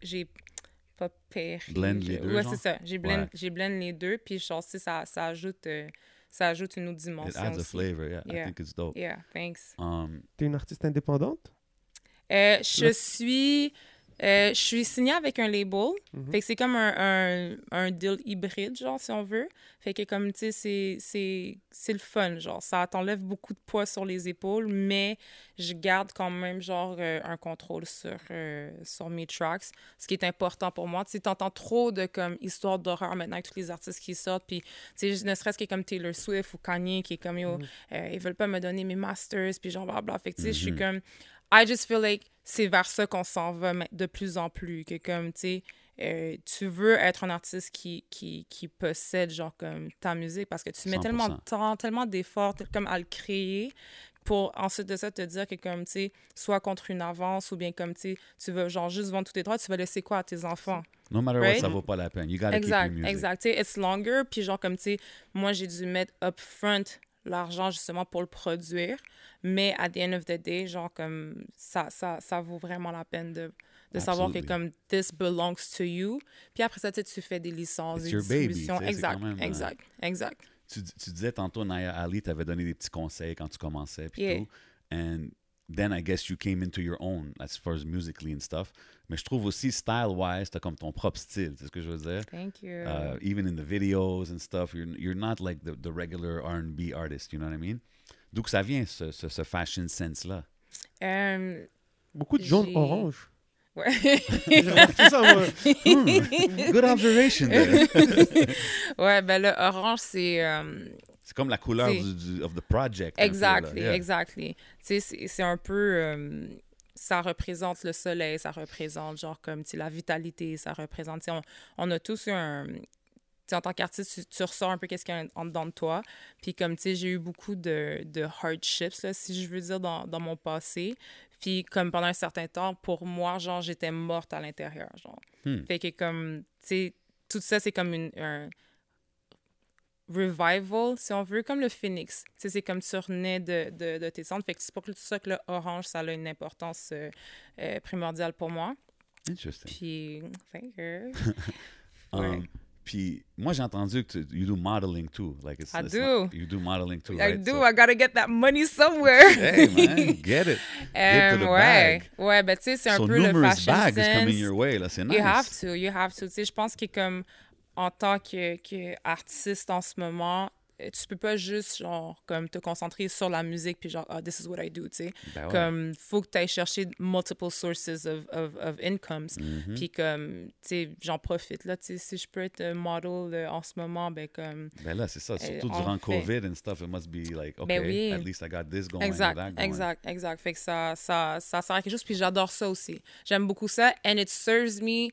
j'ai pas péri. Blend les deux, Ouais, c'est ça. J'ai blend, Ouais. j'ai blend les deux, puis genre, tu sais, ça, ça ajoute, euh, ça ajoute une autre It dimension adds a aussi. flavor, yeah. I Yeah. think it's dope. Yeah, thanks. Um, T'es une artiste indépendante? Euh, je suis. Euh, je suis signée avec un label. Mhm. Fait que c'est comme un, un, un deal hybride, genre, si on veut. Fait que, comme, tu sais, c'est- le fun, genre. Ça t'enlève beaucoup de poids sur les épaules, mais je garde quand même, genre, euh, un contrôle sur, euh, sur mes tracks. Ce qui est important pour moi. Tu sais, t'entends trop de, comme, histoires d'horreur maintenant avec tous les artistes qui sortent. Puis, tu sais, ne serait-ce que comme Taylor Swift ou Kanye, qui est comme, yo, euh, ils veulent pas me donner mes masters, puis genre, blablabla. Fait que, tu sais, je suis Mhm. comme... I just feel like c'est vers ça qu'on s'en va de plus en plus. Que comme, tu sais, euh, tu veux être un artiste qui, qui, qui possède, genre, comme ta musique parce que tu mets tellement de 100%. temps, tellement d'efforts, comme à le créer pour ensuite de ça te dire que, comme, tu sais, soit contre une avance ou bien comme, tu tu veux, genre, juste vendre tous tes droits, tu vas laisser quoi à tes enfants? no matter what, Right? ça vaut pas la peine. You gotta Exact, keep your music. exact. Sais, it's longer. Puis genre, comme, tu sais, moi, j'ai dû mettre upfront l'argent justement pour le produire. Mais at the end of the day, genre, comme, ça, ça, ça vaut vraiment la peine de, de savoir que, comme, this belongs to you. Puis après ça, tu fais des licences, It's des baby, distributions. exact, euh, exact, exact. Tu, tu disais tantôt, Naya Ali t'avait donné des petits conseils quand tu commençais, puis Yeah. tout. And then I guess you came into your own as far as musically and stuff. Mais je trouve aussi, style-wise, t'as comme ton propre style, c'est ce que je veux dire? Thank you. Uh, even in the videos and stuff, you're, you're not like the, the regular R&B artist, you know what I mean? D'où que ça vient, ce, ce, ce fashion sense-là? Euh, Beaucoup de jaune orange. ouais. Ça, moi. Good observation there. ouais, ben le orange, c'est... euh, C'est comme la couleur du, du- of the project. Exactly, Yeah. exactly. Tu sais, c'est- c'est un peu. euh, ça représente le soleil, ça représente, genre, comme, tu sais, la vitalité, ça représente. tu sais, On, on a tous eu un. Tu sais, en tant qu'artiste, tu, tu ressors un peu qu'est-ce qu'il y a en dedans de toi. Puis, comme, tu sais, j'ai eu beaucoup de, de hardships, là, si je veux dire, dans, dans mon passé. Puis, comme pendant un certain temps, pour moi, genre, j'étais morte à l'intérieur, genre. Hmm. Fait que, comme, tu sais, tout ça, c'est comme une, un revival, si on veut, comme le phoenix. Tu sais, c'est comme tu renais de, de, de tes cendres. Fait que c'est pour ça que le orange, ça a une importance euh, euh, primordiale pour moi. Interesting. Puis, thank you. Ouais. Um, puis moi j'ai entendu que tu you do modeling too, like it's, I it's do. not- you do modeling too, I right? do, So- I gotta get that money somewhere. hey man, get it. Get to the Euh, ouais, bag. ouais, ben tu sais, c'est un so peu le fashion bags coming sense. your way, là, c'est nice. You have to, you have to. Tu sais, je pense que comme en tant que, que artiste en ce moment, euh, tu peux pas juste, genre, comme te concentrer sur la musique, puis genre, ah, this is what I do, tu sais. Ben ouais. Comme, faut que tu ailles chercher multiple sources of, of, of incomes. Mhm. Puis comme, tu sais, j'en profite, là, tu sais, si je peux être un model euh, en ce moment, ben comme... Ben là, c'est ça. Surtout on durant fait. COVID and stuff, it must be like, okay, Ben oui. at least I got this going, Exact, that going. exact, exact. Fait que ça, ça, ça sert à quelque chose, puis j'adore ça aussi. J'aime beaucoup ça, and it serves me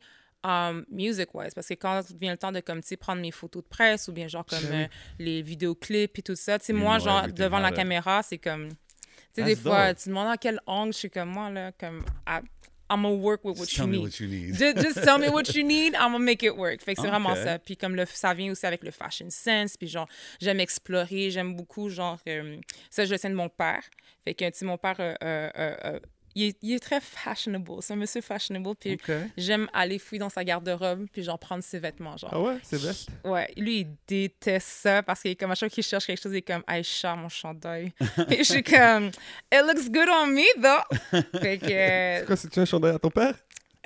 um, music-wise, parce que quand vient le temps de, comme, prendre mes photos de presse, ou bien genre comme Ben oui. euh, les vidéoclips et tout ça, tu sais, moi, genre, devant la caméra, c'est comme... Tu sais, des fois, dope. tu demandes à quel angle je suis comme moi, là, comme... I, I'm gonna work with what Just you tell me need. what you need. Just, just tell me what you need, I'm gonna make it work. Fait que c'est vraiment ça. Puis comme le, ça vient aussi avec le fashion sense, puis genre, j'aime explorer, j'aime beaucoup, genre, euh, ça, je le sais de mon père. Fait que, tu mon père, euh, euh, il, est, il est très fashionable, c'est un monsieur fashionable, puis j'aime aller fouiller dans sa garde-robe, puis genre prendre ses vêtements, genre. Ah ouais, c'est best. Ouais, lui, il déteste ça parce qu'il est comme à chaque fois qu'il cherche quelque chose, il est comme Aïcha, mon chandail. Et je suis comme, it looks good on me, though. Fait que, euh, C'est quoi, c'est-tu un chandail à ton père?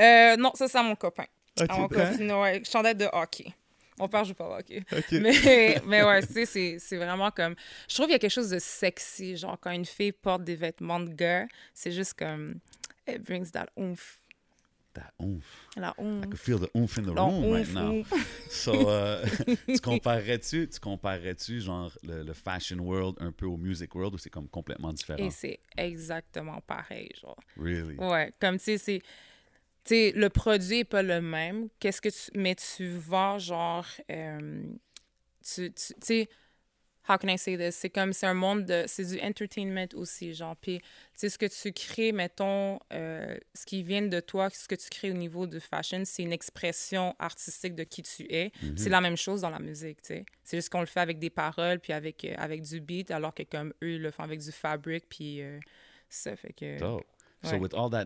euh, non, ça, c'est à mon copain. Ok, À mon copain, ouais, chandail de hockey. Mon père joue pas au hockey. Ok. Mais, mais ouais, tu sais, c'est- vraiment comme. Je trouve qu'il y a quelque chose de sexy. Genre, quand une fille porte des vêtements de gars, c'est juste comme. It brings that oomph. That oomph. La I oomph. could feel the oomph in the room right now. oomph. So, euh, tu comparerais-tu, tu comparerais-tu genre le, le fashion world un peu au music world ou c'est comme complètement différent? Et c'est exactement pareil, genre. Really? Ouais, comme tu sais, c'est. Sais, le produit est pas le même. Qu'est-ce que tu. Mais tu vends, genre. euh, tu tu- sais. How can I say this? C'est comme, c'est un monde de. C'est du entertainment aussi, genre. Puis, tu sais, ce que tu crées, mettons, euh, ce qui vient de toi, ce que tu crées au niveau de fashion, c'est une expression artistique de qui tu es. Puis C'est la même chose dans la musique, tu sais. C'est juste qu'on le fait avec des paroles, puis avec, euh, avec du beat, alors que comme eux, ils le font avec du fabric, puis ça fait que. So Ouais. with all that,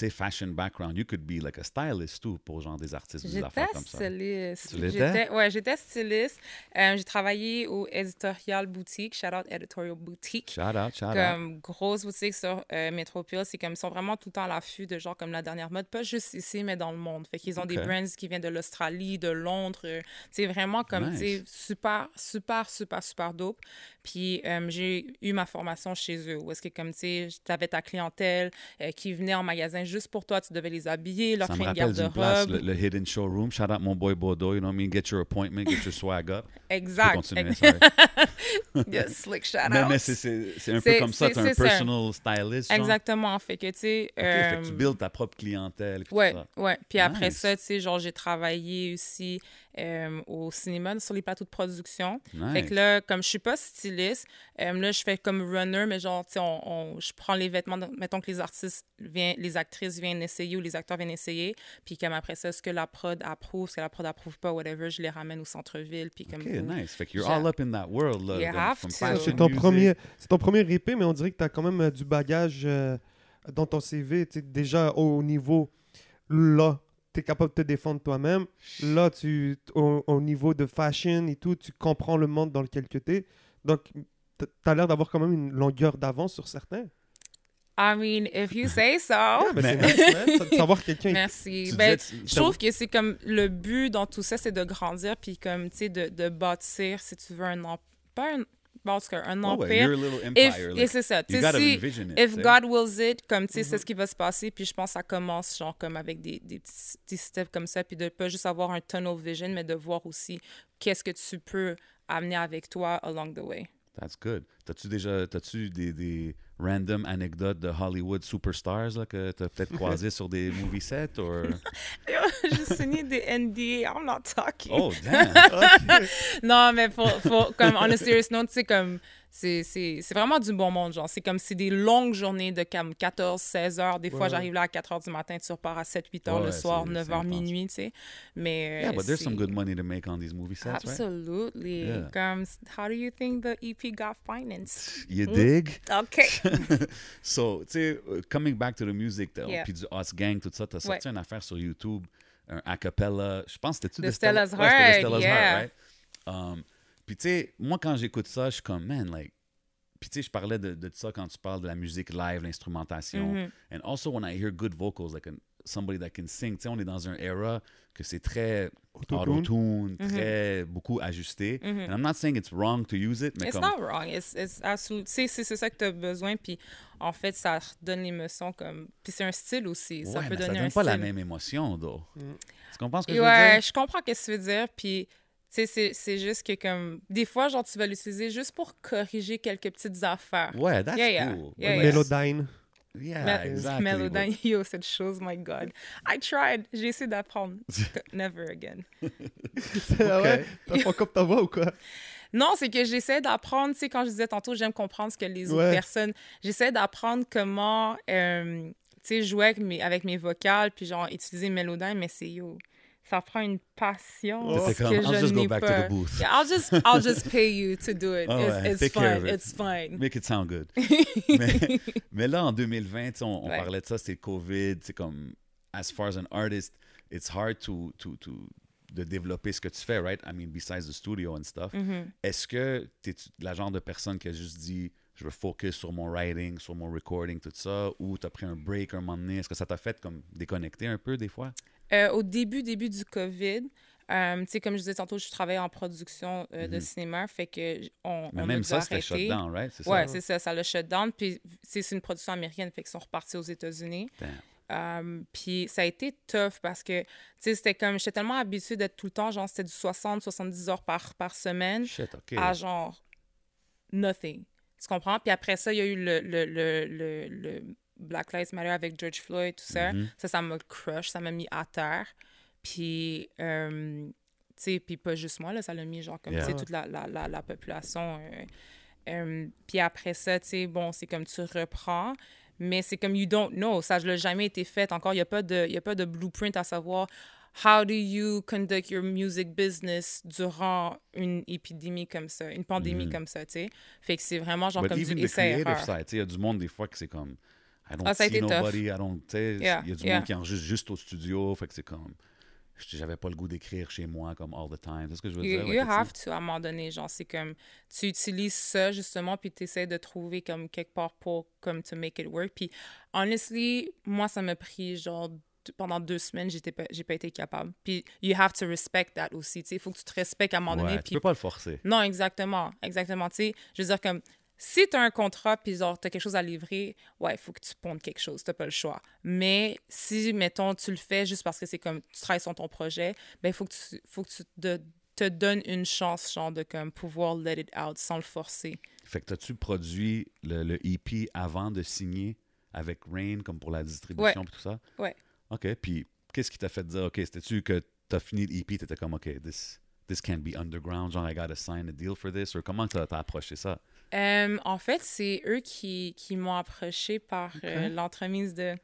sais, fashion background, you could be like a stylist too pour genre des artistes, des J'étais affaires comme ça. styliste. Tu? J'étais- Ouais, j'étais styliste. Euh, j'ai travaillé au Editorial Boutique, shout out Editorial Boutique. Shout out, shout out. Comme grosse boutique sur euh, Metropole, c'est comme ils sont vraiment tout le temps à l'affût de genre comme la dernière mode, pas juste ici mais dans le monde. Fait qu'ils ont des brands qui viennent de l'Australie, de Londres. euh, C'est vraiment comme Nice. tu super super super super dope. Puis euh, j'ai eu ma formation chez eux où est-ce que comme tu sais, t'avais ta clientèle euh, qui venait en magasin juste pour toi, tu devais les habiller, leur Ça me créer une d'une place, garde-robe. le, le hidden showroom. Shout out mon boy Bordeaux, you know what I mean? Get your appointment, get your swag up. Exact. continuer, sorry. Yes, slick shout mais out. mais c'est- c'est c'est un peu comme ça, t'es un c'est ça. personal stylist, genre. Exactement. Fait que, tu sais. Ok, fait que tu euh, builds ta propre clientèle. Ouais, tout ça. ouais. Puis après Nice. ça, tu sais, genre, j'ai travaillé aussi euh, au cinéma, sur les plateaux de production. Fait Nice. que là, comme je suis pas styliste, euh, là, je fais comme runner, mais genre, tu sais, on, on- je prends les vêtements, mettons que les artistes viennent, les actrices viennent essayer ou les acteurs viennent essayer, puis comme après ça, ce que la prod approuve, ce que la prod approuve pas, whatever, je les ramène au centre-ville, puis comme... Ok, nice. Fait que you're J'ai- all up in that world, là. You comme have from to. fashion, C'est ton, premier, ton premier EP, mais on dirait que tu as quand même euh, du bagage euh, dans ton CV. Déjà au niveau là, tu es capable de te défendre toi-même. Là, tu, au, au niveau de fashion et tout, tu comprends le monde dans lequel tu es. Donc, tu as l'air d'avoir quand même une longueur d'avance sur certains. I mean, if you say so. Mais c'est Mais- nice, de savoir quelqu'un. Merci. Tu Ben, disais, tu- je trouve que c'est comme le but dans tout ça, c'est de grandir, puis comme, tu sais, de, de bâtir, si tu veux, un empire. Pas un, bon, en tout cas, un Oh, ouais, empire. If- empire. et c'est ça. Tu si, it. if sais. God wills it, comme, tu sais, c'est ce qui va se passer, puis je pense que ça commence, genre, comme avec des, des petits, petits steps comme ça, puis de pas juste avoir un tunnel vision, mais de voir aussi qu'est-ce que tu peux amener avec toi along the way. That's good. T'as-tu déjà t'as-tu des, des random anecdotes de Hollywood superstars là, que t'as peut-être croisé sur des movie sets? Or... J'ai signé des NDA, I'm not talking. Oh, damn! Non, mais faut, faut, comme, on a serious note, tu sais, comme, c'est, c'est, c'est vraiment du bon monde, genre. C'est comme, c'est des longues journées de comme 14, 16 heures. Des fois, Ouais, j'arrive là à 4 heures du matin, tu repars à 7, 8 heures Ouais, le soir, c'est- 9 c'est heures, intense. minuit, tu sais. Mais. yeah, but there's some c'est- good money to make on these movie sets, right? Absolutely. Yeah. Comme, how do you think the EP got financed? You dig? OK. so, tu sais, uh, coming back to the music, Yeah. puis du Us Gang, tout ça, t'as sorti Ouais. une affaire sur YouTube, un a cappella, je pense que c'était-tu de Stella- Stella's Ouais, c'était Heart, Stella's yeah. Heart, right? Um, puis tu sais, moi, quand j'écoute ça, je suis comme, man, like, puis tu sais, je parlais de, de ça quand tu parles de la musique live, l'instrumentation. Mhm. And also when I hear good vocals, like an, somebody that can sing. Tu sais, on est dans un era que c'est très Auto-tune. auto-tune, très beaucoup ajusté. And I'm not saying it's wrong to use it, mais It's comme not wrong. It's, it's absolute- tu sais, C'est c'est ça que tu as besoin. Puis en fait, ça donne l'émotion comme. Puis c'est un style aussi. Ça ouais, peut mais ça donner donne un pas la style. même émotion, though. Mm. Tu comprends ce que je veux Ouais, dire? je comprends ce que tu veux dire. Puis, tu sais, c'est- juste que, comme, des fois, genre, tu vas l'utiliser juste pour corriger quelques petites affaires. Ouais, that's Yeah, cool. Yeah, yeah. Melodyne. Yeah, exactly. Yo, cette chose, my God. I tried. J'ai essayé d'apprendre. Never again. Ah ouais? T'as pas comme ta voix ou quoi? Non, c'est que j'essaie d'apprendre, tu sais, quand je disais tantôt, j'aime comprendre ce que les autres personnes. J'essaie d'apprendre comment, euh, tu sais, jouer avec mes, avec mes vocales, puis genre, utiliser Melodyne, mais c'est yo. Ça prend une patience Oh. T'étais comme, que I'll je just go n'ai back to pas. the booth. Yeah, I'll just, I'll just pay you to do it. It's fine. of it. It's fine. Make it sound good. mais, mais là, en 2020, tu sais, on, on Ouais. parlait de ça, c'était le COVID. C'est comme, as far as an artist, it's hard to, to, to, de développer ce que tu fais, right? I mean, besides the studio and stuff. Mm-hmm. Est-ce que tu es la genre de personne qui a juste dit, je veux focus sur mon writing, sur mon recording, tout ça, ou tu as pris un break un moment donné? Est-ce que ça t'a fait comme déconnecter un peu des fois? Euh, au début, début du COVID, euh, tu sais, comme je disais tantôt, je travaillais en production euh, de cinéma, fait que on. Mais on même a ça, c'était arrêter. shut down, right? C'est Ouais, ça? c'est ça, ça l'a shut down. Puis c'est une production américaine, fait qu'ils sont repartis aux États-Unis. Um, puis ça a été tough parce que, tu sais, c'était comme, j'étais tellement habituée d'être tout le temps, genre, c'était du 60, 70 heures par, par semaine Shit, à genre nothing. Tu comprends? Puis après ça, il y a eu le, le, le, le, le Black Lives Matter avec George Floyd, tout ça. Mhm. Ça, ça m'a crush, ça m'a mis à terre. Puis, euh, tu sais, puis pas juste moi, là, ça l'a mis, genre, comme, Yeah. tu sais, toute la, la, la, la population. euh, euh, puis après ça, tu sais, bon, c'est comme tu reprends, mais c'est comme you don't know. Ça n'a jamais été fait encore. Il n'y a, pas de- y a pas de blueprint à savoir how do you conduct your music business durant une épidémie comme ça, une pandémie comme ça, tu sais. Fait que c'est vraiment genre But comme even du essai il y a du monde des fois que c'est comme I don't Ah, ça a see été tough. nobody, I don't, il Yeah, y a du yeah. monde qui enregistre juste au studio, fait que c'est comme j'avais pas le goût d'écrire chez moi comme all the time. C'est ce que je veux You, dire? you have to, à un moment donné, genre, c'est comme, tu utilises ça, justement, puis tu essaies de trouver, comme, quelque part pour, comme, to make it work. Puis, honestly, moi, ça m'a pris, genre, pendant deux semaines, j'étais pas, j'ai pas été capable. Puis, you have to respect that aussi, tu sais, il faut que tu te respectes à un moment donné. Ouais, tu puis peux pas le forcer. non, exactement. Exactement. Tu sais, je veux dire, comme, si tu as un contrat, puis genre, tu as quelque chose à livrer, ouais, il faut que tu pondes quelque chose. Tu pas le choix. Mais si, mettons, tu le fais juste parce que c'est comme, tu travailles sur ton projet, ben, il faut que tu, faut que tu te, te donnes une chance, genre, de comme, pouvoir let it out sans le forcer. Fait que t'as-tu produit le, le EP avant de signer avec Rain comme pour la distribution Ouais. et tout ça? Ouais. OK, puis qu'est-ce qui t'a fait dire OK, c'était-tu que t'as fini l'EP, t'étais comme OK, this this can't be underground, genre I gotta sign a deal for this, ou comment t'as t'as approché ça? Euh, en fait, c'est eux qui, qui m'ont approché par euh, l'entremise de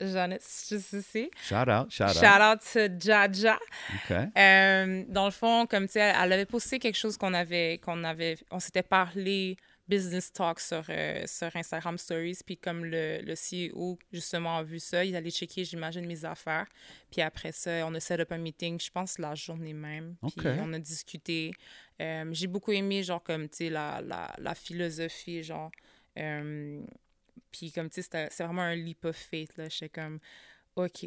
Jeannette, je sais. Shout out, shout, Shout out to Jaja. OK. Euh, dans le fond, comme tu sais, elle avait posté quelque chose qu'on avait, qu'on avait, on s'était parlé business talk sur, euh, sur Instagram Stories, puis comme le, le CEO justement a vu ça, il allait checker, j'imagine, mes affaires. Puis après ça, on a set up un meeting, je pense la journée même. Puis on a discuté. Euh, J'ai beaucoup aimé, genre, comme, tu sais, la, la, la philosophie, genre. euh, puis comme, tu sais, c'est vraiment un leap of faith, là. J'étais comme, OK,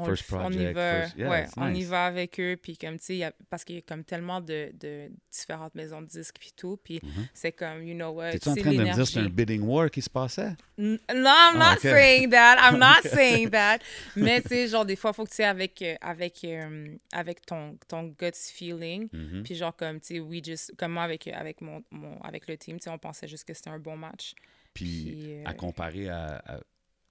on, First f- on y project, va. first- yeah, ouais, it's on y nice. va avec eux. Puis comme, tu sais, parce qu'il y a comme tellement de, de différentes maisons de disques puis tout. Puis c'est comme, you know what. T'es-tu en train de me dire que c'est un bidding war qui se passait? N- Non, I'm not Ah, ok. saying that. I'm not saying that. Mais tu sais, genre, des fois, il faut que tu sais, avec, euh, avec, euh, avec ton, ton gut feeling. Mhm. Puis genre, comme, tu sais, we just, comme moi, avec, avec, mon, mon, avec le team, tu sais, on pensait juste que c'était un bon match. Puis Puis, euh, à comparer à, à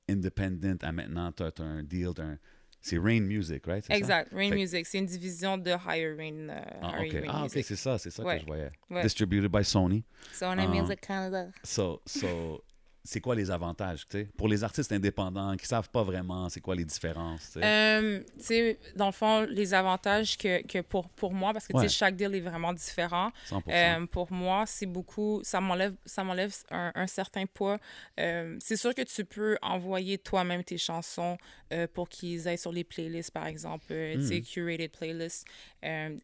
Independent, à maintenant, t'as t'as un deal, t'as un- c'est Rain Music, right? c'est ça? Exact. Rain Fait- Music, c'est une division de Higher Rain, euh, Ah, Higher ok, Rain ah, ok, c'est ça, c'est ça Ouais. que je voyais. Ouais. Distributed by Sony. Sony Ah. Music Canada. So, so c'est quoi les avantages, tu sais? Pour les artistes indépendants qui savent pas vraiment c'est quoi les différences, tu sais? Euh, tu sais, dans le fond, les avantages que, que pour, pour moi, parce que tu sais, chaque deal est vraiment différent. 100%. Euh, pour moi, c'est beaucoup, ça m'enlève, ça m'enlève un, un certain poids. Euh, c'est sûr que tu peux envoyer toi-même tes chansons pour qu'ils aillent sur les playlists, par exemple, euh, tu Hmm. sais, curated playlists.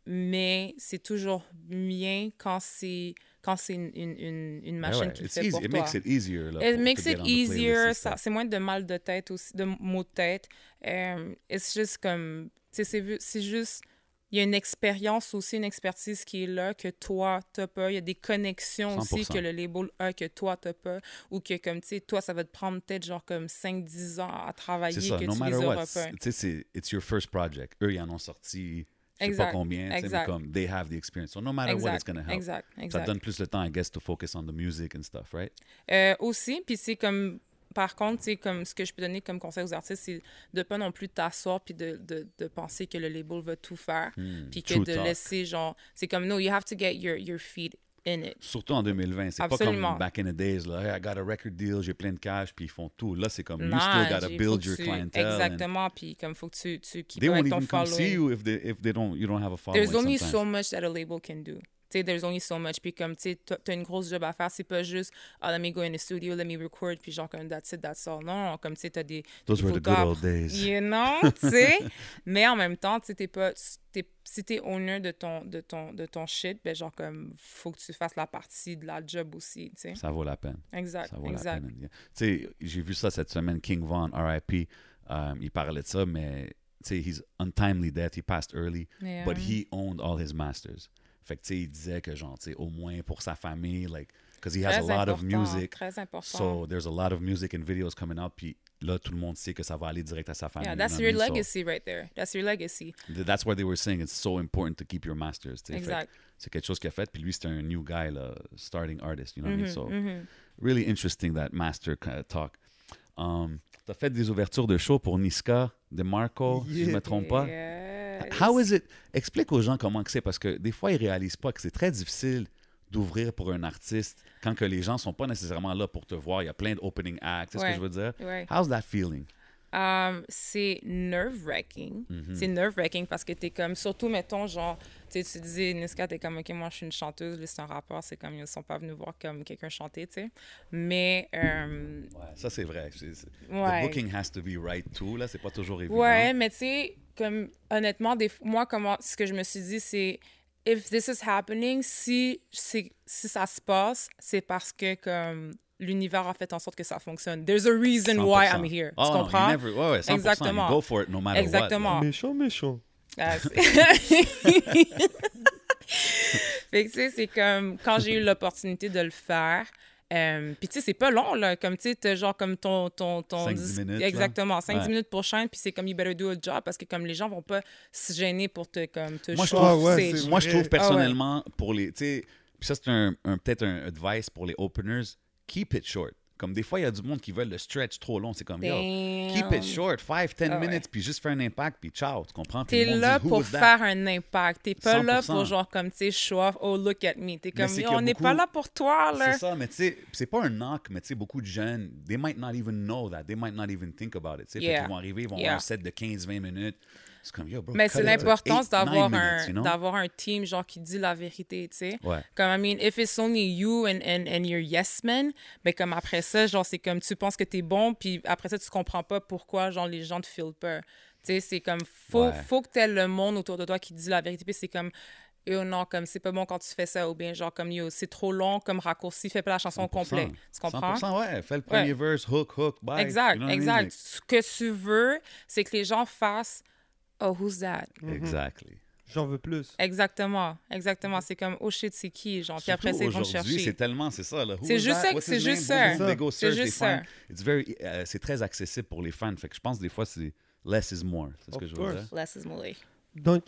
Mais c'est toujours bien quand c'est quand c'est une, une, Ben machine ouais, qui le fait easy. pour It toi. makes easier. Là, makes easier, c'est moins de mal de tête aussi, de maux de tête. Um, it's just comme, c'est juste, il y a une expérience aussi, une expertise qui est là que toi, t'as pas. Il y a des connexions aussi 100%. que le label a que toi, t'as pas. Ou que, comme, tu sais, toi, ça va te prendre peut-être genre comme 5-10 ans à travailler ça, que no tu les auras c'est- pas. Tu sais, c'est it's your first project. Eux, ils en ont sorti, je sais pas combien, mais comme they have the experience. So no matter what, it's going to help. exact, Ça exact. te donne plus le temps, I guess, to focus on the music and stuff, right? Euh, aussi, puis c'est comme, par contre, comme ce que je peux donner comme conseil aux artistes, c'est de pas non plus t'asseoir puis de, de, de penser que le label va tout faire, puis que Hmm, true de talk. laisser genre, c'est comme no, you have to get your your feet in it. Surtout en 2020. C'est pas comme back in the days, là, hey, I got a record deal, j'ai plein de cash, puis ils font tout. Là, c'est comme, you still gotta build your tu- and Exactement, puis comme faut que tu tu keep They won't even come see you if they, if they don't, you don't have a following There's only sometimes. so much that a label can do. Tu sais, there's only so much. Puis comme, tu sais, t'as une grosse job à faire. C'est pas juste, ah, let me go in the studio, let me record, puis genre comme, that's it, that's all. Non, comme, tu sais, t'as des... Those were the good old days. You know, tu sais? Mais en même temps, tu sais, t'es pas... t'es- si t'es owner de ton, de, ton, de ton shit, ben genre comme, faut que tu fasses la partie de la job aussi, tu sais. Ça vaut la peine. Exact, Ça vaut exact. la peine. Tu sais, j'ai vu ça cette semaine, King Von, RIP, um, il parlait de ça, mais tu sais, he's untimely death, he passed early, Yeah. but he owned all his masters. Fait que tu sais, il disait que genre, tu sais, au moins pour sa famille, like, because he has a Très lot of music, Très important. so there's a lot of music and videos coming out, puis là, tout le monde sait que ça va aller direct à sa famille. yeah, you that's know your what I mean? legacy right there. That's your legacy. So, th- that's why they were saying it's so important to keep your masters. tu sais. Fait que Exact. C'est quelque chose qu'il a fait, puis lui, c'était un new guy, là, starting artist, you know what I mean? So, Mhm. really interesting that master talk. Um, T'as fait des ouvertures de show pour Niska, DeMarco, si je ne me Yeah. trompe pas? Yes. How is it? Explique aux gens comment que c'est, parce que des fois, ils réalisent pas que c'est très difficile d'ouvrir pour un artiste quand que les gens sont pas nécessairement là pour te voir. Il y a plein d'opening acts, c'est ce que je veux dire? Ouais. How's that feeling? Um, c'est nerve-wracking. Mm-hmm. C'est nerve-wracking parce que t'es comme, surtout, mettons, genre, tu sais, tu disais, Niska, t'es comme, OK, moi, je suis une chanteuse, lui, c'est un rappeur, c'est comme, ils sont pas venus voir comme quelqu'un chanter, tu sais. Mais, euh, Ouais, ça c'est vrai. C'est- c'est- Ouais. The booking has to be right too, là, c'est pas toujours évident. ouais, mais tu sais, comme, honnêtement, des, fois- moi, comment, ce que je me suis dit, c'est, if this is happening, si, c'est- si ça se passe, c'est parce que, comme, l'univers a fait en sorte que ça fonctionne. There's a reason why 100%. I'm here. Oh, tu you comprends? never- ouais, ouais, 100%, you Exactement. go for it no matter what. Exactement. Méchant, méchant. Ah, c'est- fait que, tu sais, c'est comme quand j'ai eu l'opportunité de le faire. euh, puis, tu sais, c'est pas long, là. Comme, tu sais, t'as genre comme ton. ton, ton 5-10 dis- minutes. Exactement, 5-10 Ouais. minutes pour chaîne. Puis, c'est comme, you better do a job parce que, comme, les gens vont pas se gêner pour te, comme, te Moi, je show trouve, Ah ouais, moi, je trouve personnellement, pour les. Tu sais, puis ça, c'est un, un- peut-être un advice pour les openers. Keep it short. Comme des fois, il y a du monde qui veut le stretch trop long. C'est comme, yo, keep it short, 5-10 Ah ouais. minutes, puis juste faire un impact, puis ciao, tu comprends? T'es là dit, pour faire un impact. T'es pas là 100%. pour genre comme, tu sais, show off, oh, look at me. T'es comme, Yo, on n'est beaucoup- pas là pour toi, là. C'est ça, mais tu sais, c'est pas un knock, mais tu sais, beaucoup de jeunes, they might not even know that. They might not even think about it. tu sais. Yeah. qu'ils vont arriver, ils vont Yeah. avoir un set de 15-20 minutes. Comme, yo, bro, Mais c'est l'importance d'avoir un, minutes, you know? d'avoir un team genre qui dit la vérité, tu sais. Ouais. Comme, I mean, if it's only you and, and, and your yes man, ben comme après ça, genre, c'est comme tu penses que t'es bon, puis après ça, tu comprends pas pourquoi, genre, les gens te filent pas. Tu sais, c'est comme, faut, Ouais. faut que t'aies le monde autour de toi qui dit la vérité, puis c'est comme, yo, non, comme, c'est pas bon quand tu fais ça, ou bien, genre, comme, yo, c'est trop long comme raccourci, fais pas la chanson 100%. complète. Tu comprends? 100%, ouais. Fais le premier verse, hook, hook, bye. Exact, You know what I mean? exact. Ce que tu veux, c'est que les gens fassent, oh, who's that? Exactly. J'en veux plus. Exactement, exactement. C'est comme, oh shit, c'est qui? Genre, puis après, c'est ils vont te aujourd'hui, c'est chercher. tellement, c'est ça. C'est juste ça, c'est juste ça. C'est juste ça. It's very, euh, c'est très accessible pour les fans. Fait que je pense des fois, c'est less is more. C'est ce que je veux dire. Less is more. Donc,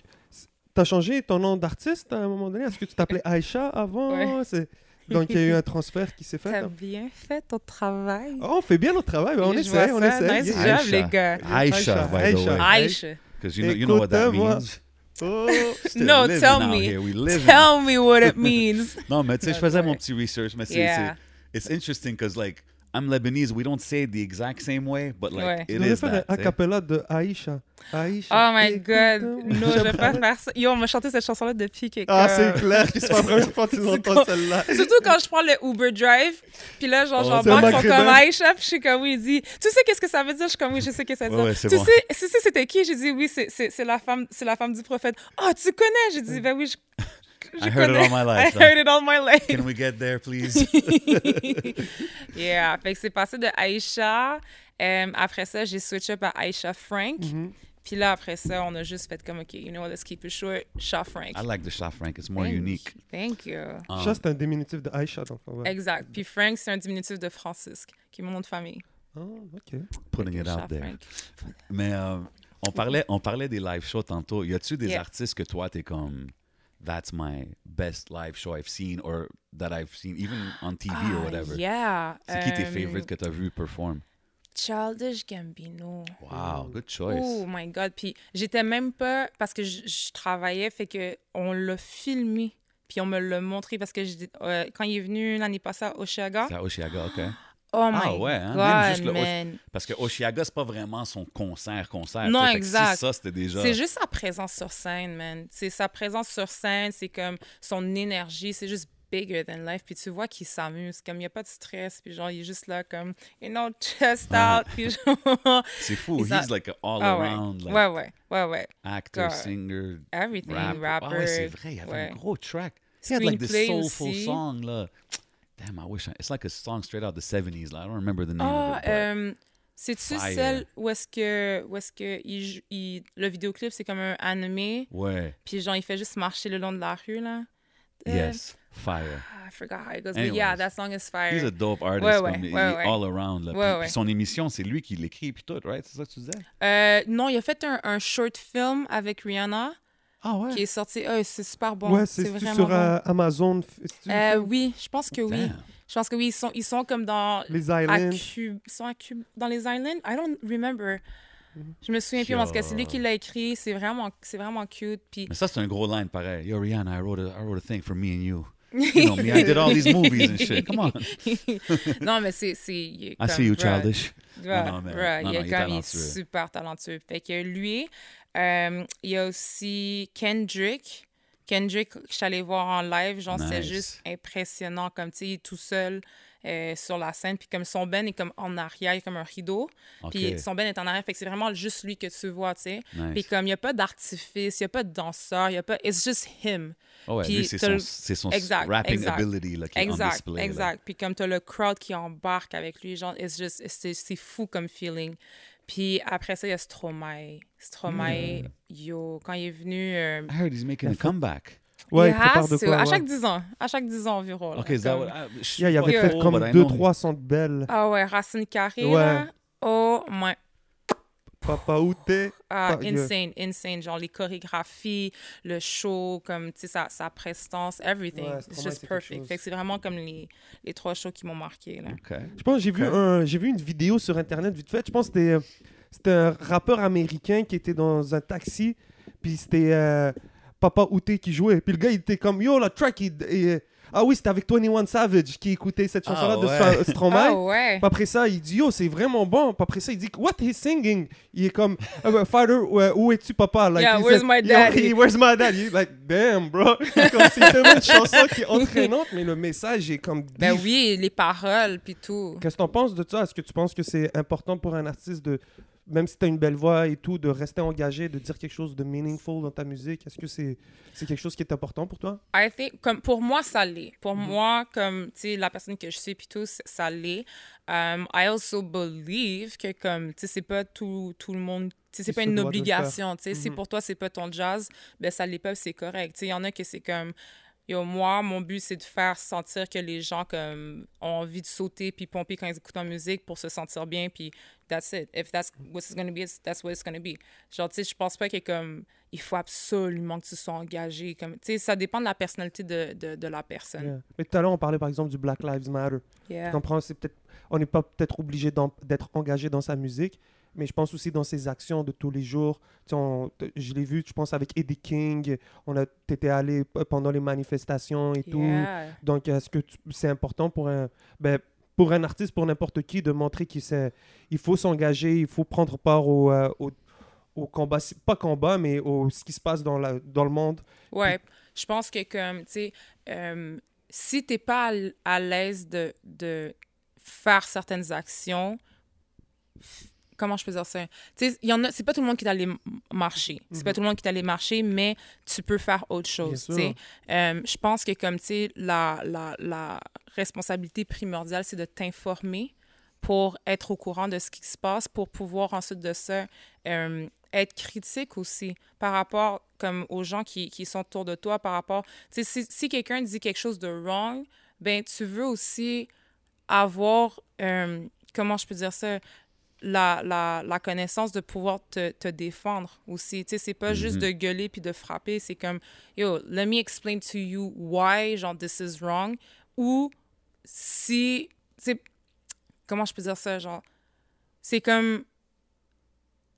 t'as changé ton nom d'artiste à un moment donné? Est-ce que tu t'appelais Aïcha avant? Ouais. Donc, il y a eu un transfert qui s'est fait. T'as hein? bien fait ton travail. Oh, on fait bien notre travail. on essaie, on ça. essaie. Nice job, les gars. Aisha. way. Aïcha. Because you know, you know what that means. Oh, No, tell me. here. We. Tell me what it means. Non, mais tu sais, je That's faisais mon petit research, mais c'est, Yeah. c'est- it's interesting because like I'm Lebanese, we don't say it the exact same way, but like Ouais. it devrais is faire that. acapella de Aïcha. Aïcha. Oh my god. écoute-moi. Non, je vais pas faire ça. Yo, on m'a chanté cette chanson-là depuis que. Ah, c'est clair que c'est pas la première fois que tu celle-là. Surtout quand je prends le Uber Drive, puis là, genre, Oh, Marc sont comme Aïcha, puis je suis comme, oui, il dit, tu sais qu'est-ce que ça veut dire? Je suis comme, oui, je sais qu'est-ce que ça veut dire. ouais, tu, bon. sais, tu sais, c'était qui? J'ai dit, oui, c'est- la femme, la femme du prophète. Oh, tu connais? J'ai dit, ben oui, je, I heard it all my life. I heard it all my life. Can we get there, please? yeah, fait que c'est passé de Aisha. Euh, après ça, j'ai switch up à Aisha Frank. Mm-hmm. Puis là, après ça, on a juste fait comme, OK, you know what, let's keep it short, Sha Frank. I like the Shah Frank. It's more Thank- unique. Thank you. Um, Ça, c'est un diminutif de Aisha, donc. ouais. Exact. Puis Frank, c'est un diminutif de Francisque, qui est mon nom de famille. Ah, ok. putting it Sha out there. Frank. Mais euh, on, parlait, on parlait des live shows tantôt. Y a-tu des Yeah. artistes que toi, t'es comme, that's my best live show I've seen or that I've seen, even on TV or Ah, whatever? Yeah. C'est qui tes euh, favorites que t'as vu perform? Childish Gambino. Wow, good choice. Oh my God. Puis j'étais même pas, parce que je, je travaillais, fait que on l'a filmé, puis on me l'a montré, parce que euh, quand il est venu l'année passée à Oshiaga, C'est à Oshiaga, OK. Oh Ah ouais, hein, même juste le Osh- man. Parce que Oshiaga, c'est pas vraiment son concert, concert. Non, exact. Si ça, c'était déjà... C'est juste sa présence sur scène, man. C'est sa présence sur scène, c'est comme son énergie, c'est juste bigger than life. Puis tu vois qu'il s'amuse, comme il n'y a pas de stress, puis genre, il est juste là comme, you know, chest out, puis genre... C'est fou. A- He's like all Ah ouais. around like, ouais, ouais, ouais, ouais. actor, God. singer, Everything, rapper. rapper. Ah ouais, c'est vrai. Il y avait ouais. un gros track. He had like this soulful aussi. song, là. Damn, I wish I... It's like a song straight out the 70s. Là. I don't remember the name Ah, of it. but- euh, c'est-tu Fire. celle où est-ce que, où est-ce que il, il- le vidéoclip, c'est comme un animé, Ouais. puis genre, il fait juste marcher le long de la rue, là? Euh, Yes. Fire. I forgot how it goes. But Anyways. yeah, that song is fire. He's a dope artist. Ouais, ouais, comme ouais, est all around. Là. Puis- son émission, c'est lui qui l'écrit puis tout, right? C'est ça que tu disais? Euh, non, il a fait un, un short film avec Rihanna Ah ouais? qui est sorti. Ah, c'est super bon. ouais, c'est vraiment sur bon. euh, Amazon? Euh, oui, je pense que oui. Damn. Je pense que oui, ils sont, ils sont comme dans Les à Islands. Ils sont à Cube, dans les Islands? I don't remember. Mhm. Je me souviens plus parce que Yo. c'est lui qui l'a écrit. C'est vraiment, c'est vraiment cute. Puis Mais ça, c'est un gros line pareil. Yo, Rihanna, I wrote a, I wrote a thing for me and you. You know me, I did all these movies and shit. Come on. non, mais c'est, I comme, see you, childish. bruh, Non, non, mais- bruh, non, il, non, est il est super talentueux. Fait que lui, il y a aussi Kendrick. Kendrick, je suis allée voir en live, genre, c'est Nice. juste impressionnant, comme, tu sais, il est tout seul euh, sur la scène, puis comme son ben est comme en arrière, il est comme un rideau, puis son ben est en arrière, fait que c'est vraiment juste lui que tu vois, tu sais. Puis comme, il n'y a pas d'artifice, il n'y a pas de danseur, il n'y a pas... It's just him. Oh ouais, c'est son, c'est son Exact, rapping exact. ability là, qui est on Exact, là. exact. Puis comme tu as le crowd qui embarque avec lui, genre, c'est, c'est fou comme feeling. Puis après ça, il y a Stromae. Stromae, Hmm. yo, quand il est venu... euh, I heard he's making a comeback. Ouais, il il prépare de quoi, à ouais. chaque 10 ans. À chaque 10 ans environ. là, OK, that comme- what... I, je- Yeah, il avait Yeah. fait Oh, comme but I deux, know he- trois sons de belles. Ah ouais, Racine Carré, Ouais. là. Oh my... Papa où t'es? Ah, insane, insane. Genre les chorégraphies, le show, comme, tu sais, sa, sa prestance, everything. Ouais, It's just perfect. chose. Fait que c'est vraiment comme les, les trois shows qui m'ont marqué, là. Je pense que j'ai vu, un, j'ai vu une vidéo sur Internet vite fait. Je pense que c'était, euh, c'était un rappeur américain qui était dans un taxi. Puis c'était euh, Papa Outé qui jouait. Puis le gars, il était comme Yo, la track, il- il- Ah oui, c'était avec 21 Savage qui écoutait cette Ah chanson-là de ouais. Stromae. Ah ouais. Puis après ça, il dit Yo, c'est vraiment bon. Puis après ça, il dit What he's singing? Il est comme Ah, Father, où, où es-tu, papa? Like, Yeah, he where's said, my Yo, daddy? where's my daddy? Like, damn, bro. Comme c'est tellement une chanson qui est entraînante, mais le message est comme. Ben oui, les paroles, puis tout. Qu'est-ce que t'en penses de ça? Est-ce que tu penses que c'est important pour un artiste de, même si t'as une belle voix et tout, de rester engagé, de dire quelque chose de meaningful dans ta musique? Est-ce que c'est c'est quelque chose qui est important pour toi? I think, comme pour moi, ça l'est. Pour Mhm. moi, comme, tu la personne que je suis, puis tout, ça l'est. Um, I also believe que, comme, tu sais, c'est pas tout, tout le monde, tu sais, c'est pas une obligation, tu sais. Si Mhm. pour toi, c'est pas ton jazz, ben ça l'est pas, c'est correct. Tu il y en a que c'est comme, yo, moi, mon but, c'est de faire sentir que les gens, comme, ont envie de sauter puis pomper quand ils écoutent en musique pour se sentir bien, puis that's it. If that's what it's gonna be, that's what it's gonna be. Genre, tu sais, je pense pas que, comme, il faut absolument que tu sois engagé. Comme, tu sais, ça dépend de la personnalité de, de, de la personne. Yeah. Mais tout à l'heure, on parlait par exemple du Black Lives Matter. Yeah. Tu comprends? C'est peut-être, on n'est pas peut-être obligé d'être engagé dans sa musique, mais je pense aussi dans ses actions de tous les jours. Tu sais, on- je l'ai vu, je pense, avec Eddie King. On a, t'étais allé pendant les manifestations et tout. Donc, est-ce que c'est important pour un, ben, pour un artiste, pour n'importe qui, de montrer qu'il il faut s'engager, il faut prendre part au, euh, au, au combat, pas combat, mais au ce qui se passe dans, la, dans le monde. Ouais. Je pense que, comme, tu sais, euh, si t'es pas à l'aise de, de faire certaines actions, comment je peux dire ça? Tu sais, il y en a, c'est pas tout le monde qui est allé marcher. C'est pas tout le monde qui est allé marcher, mais tu peux faire autre chose, sûr. tu sais. Euh, je pense que, comme, tu sais, la, la, la responsabilité primordiale, c'est de t'informer pour être au courant de ce qui se passe, pour pouvoir ensuite de ça euh, être critique aussi par rapport comme aux gens qui, qui sont autour de toi, par rapport, tu sais, si, si quelqu'un dit quelque chose de wrong, ben tu veux aussi avoir, euh, comment je peux dire ça, la, la, la connaissance de pouvoir te, te défendre aussi. Tu sais, c'est pas juste de gueuler puis de frapper, c'est comme, yo, let me explain to you why, genre, this is wrong, ou si, c'est, comment je peux dire ça, genre, c'est comme,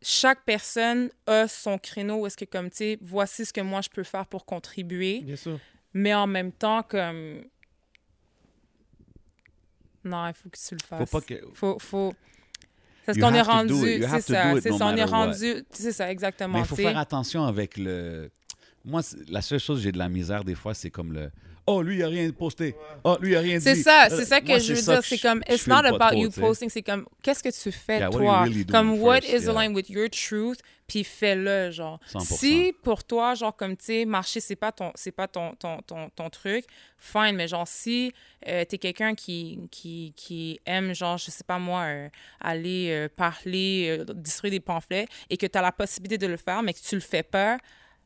chaque personne a son créneau où est-ce que, comme, tu sais, voici ce que moi je peux faire pour contribuer, Bien sûr. mais en même temps, comme, non, il faut que tu le fasses. Faut pas que. Faut, faut... Parce qu'on est rendu, c'est ça, c'est ça, on est rendu, c'est ça, exactement. Mais il faut faire attention avec le. Moi, la seule chose que j'ai de la misère des fois, c'est comme le. Oh, lui, il a rien posté. Oh, lui, il a rien dit. C'est ça, Euh, c'est ça que moi, je veux dire. C'est comme, it's not pas about trop, you tu sais. posting, c'est comme, qu'est-ce que tu fais, Yeah, toi? really comme, what first? is Yeah. aligned with your truth? Puis fais-le, genre. 100%. Si pour toi, genre, comme, tu sais, marcher, c'est pas ton, c'est pas ton, ton, ton, ton truc, fine, mais genre, si euh, t'es quelqu'un qui, qui, qui aime, genre, je sais pas moi, euh, aller euh, parler, euh, distribuer des pamphlets et que t'as la possibilité de le faire, mais que tu le fais pas,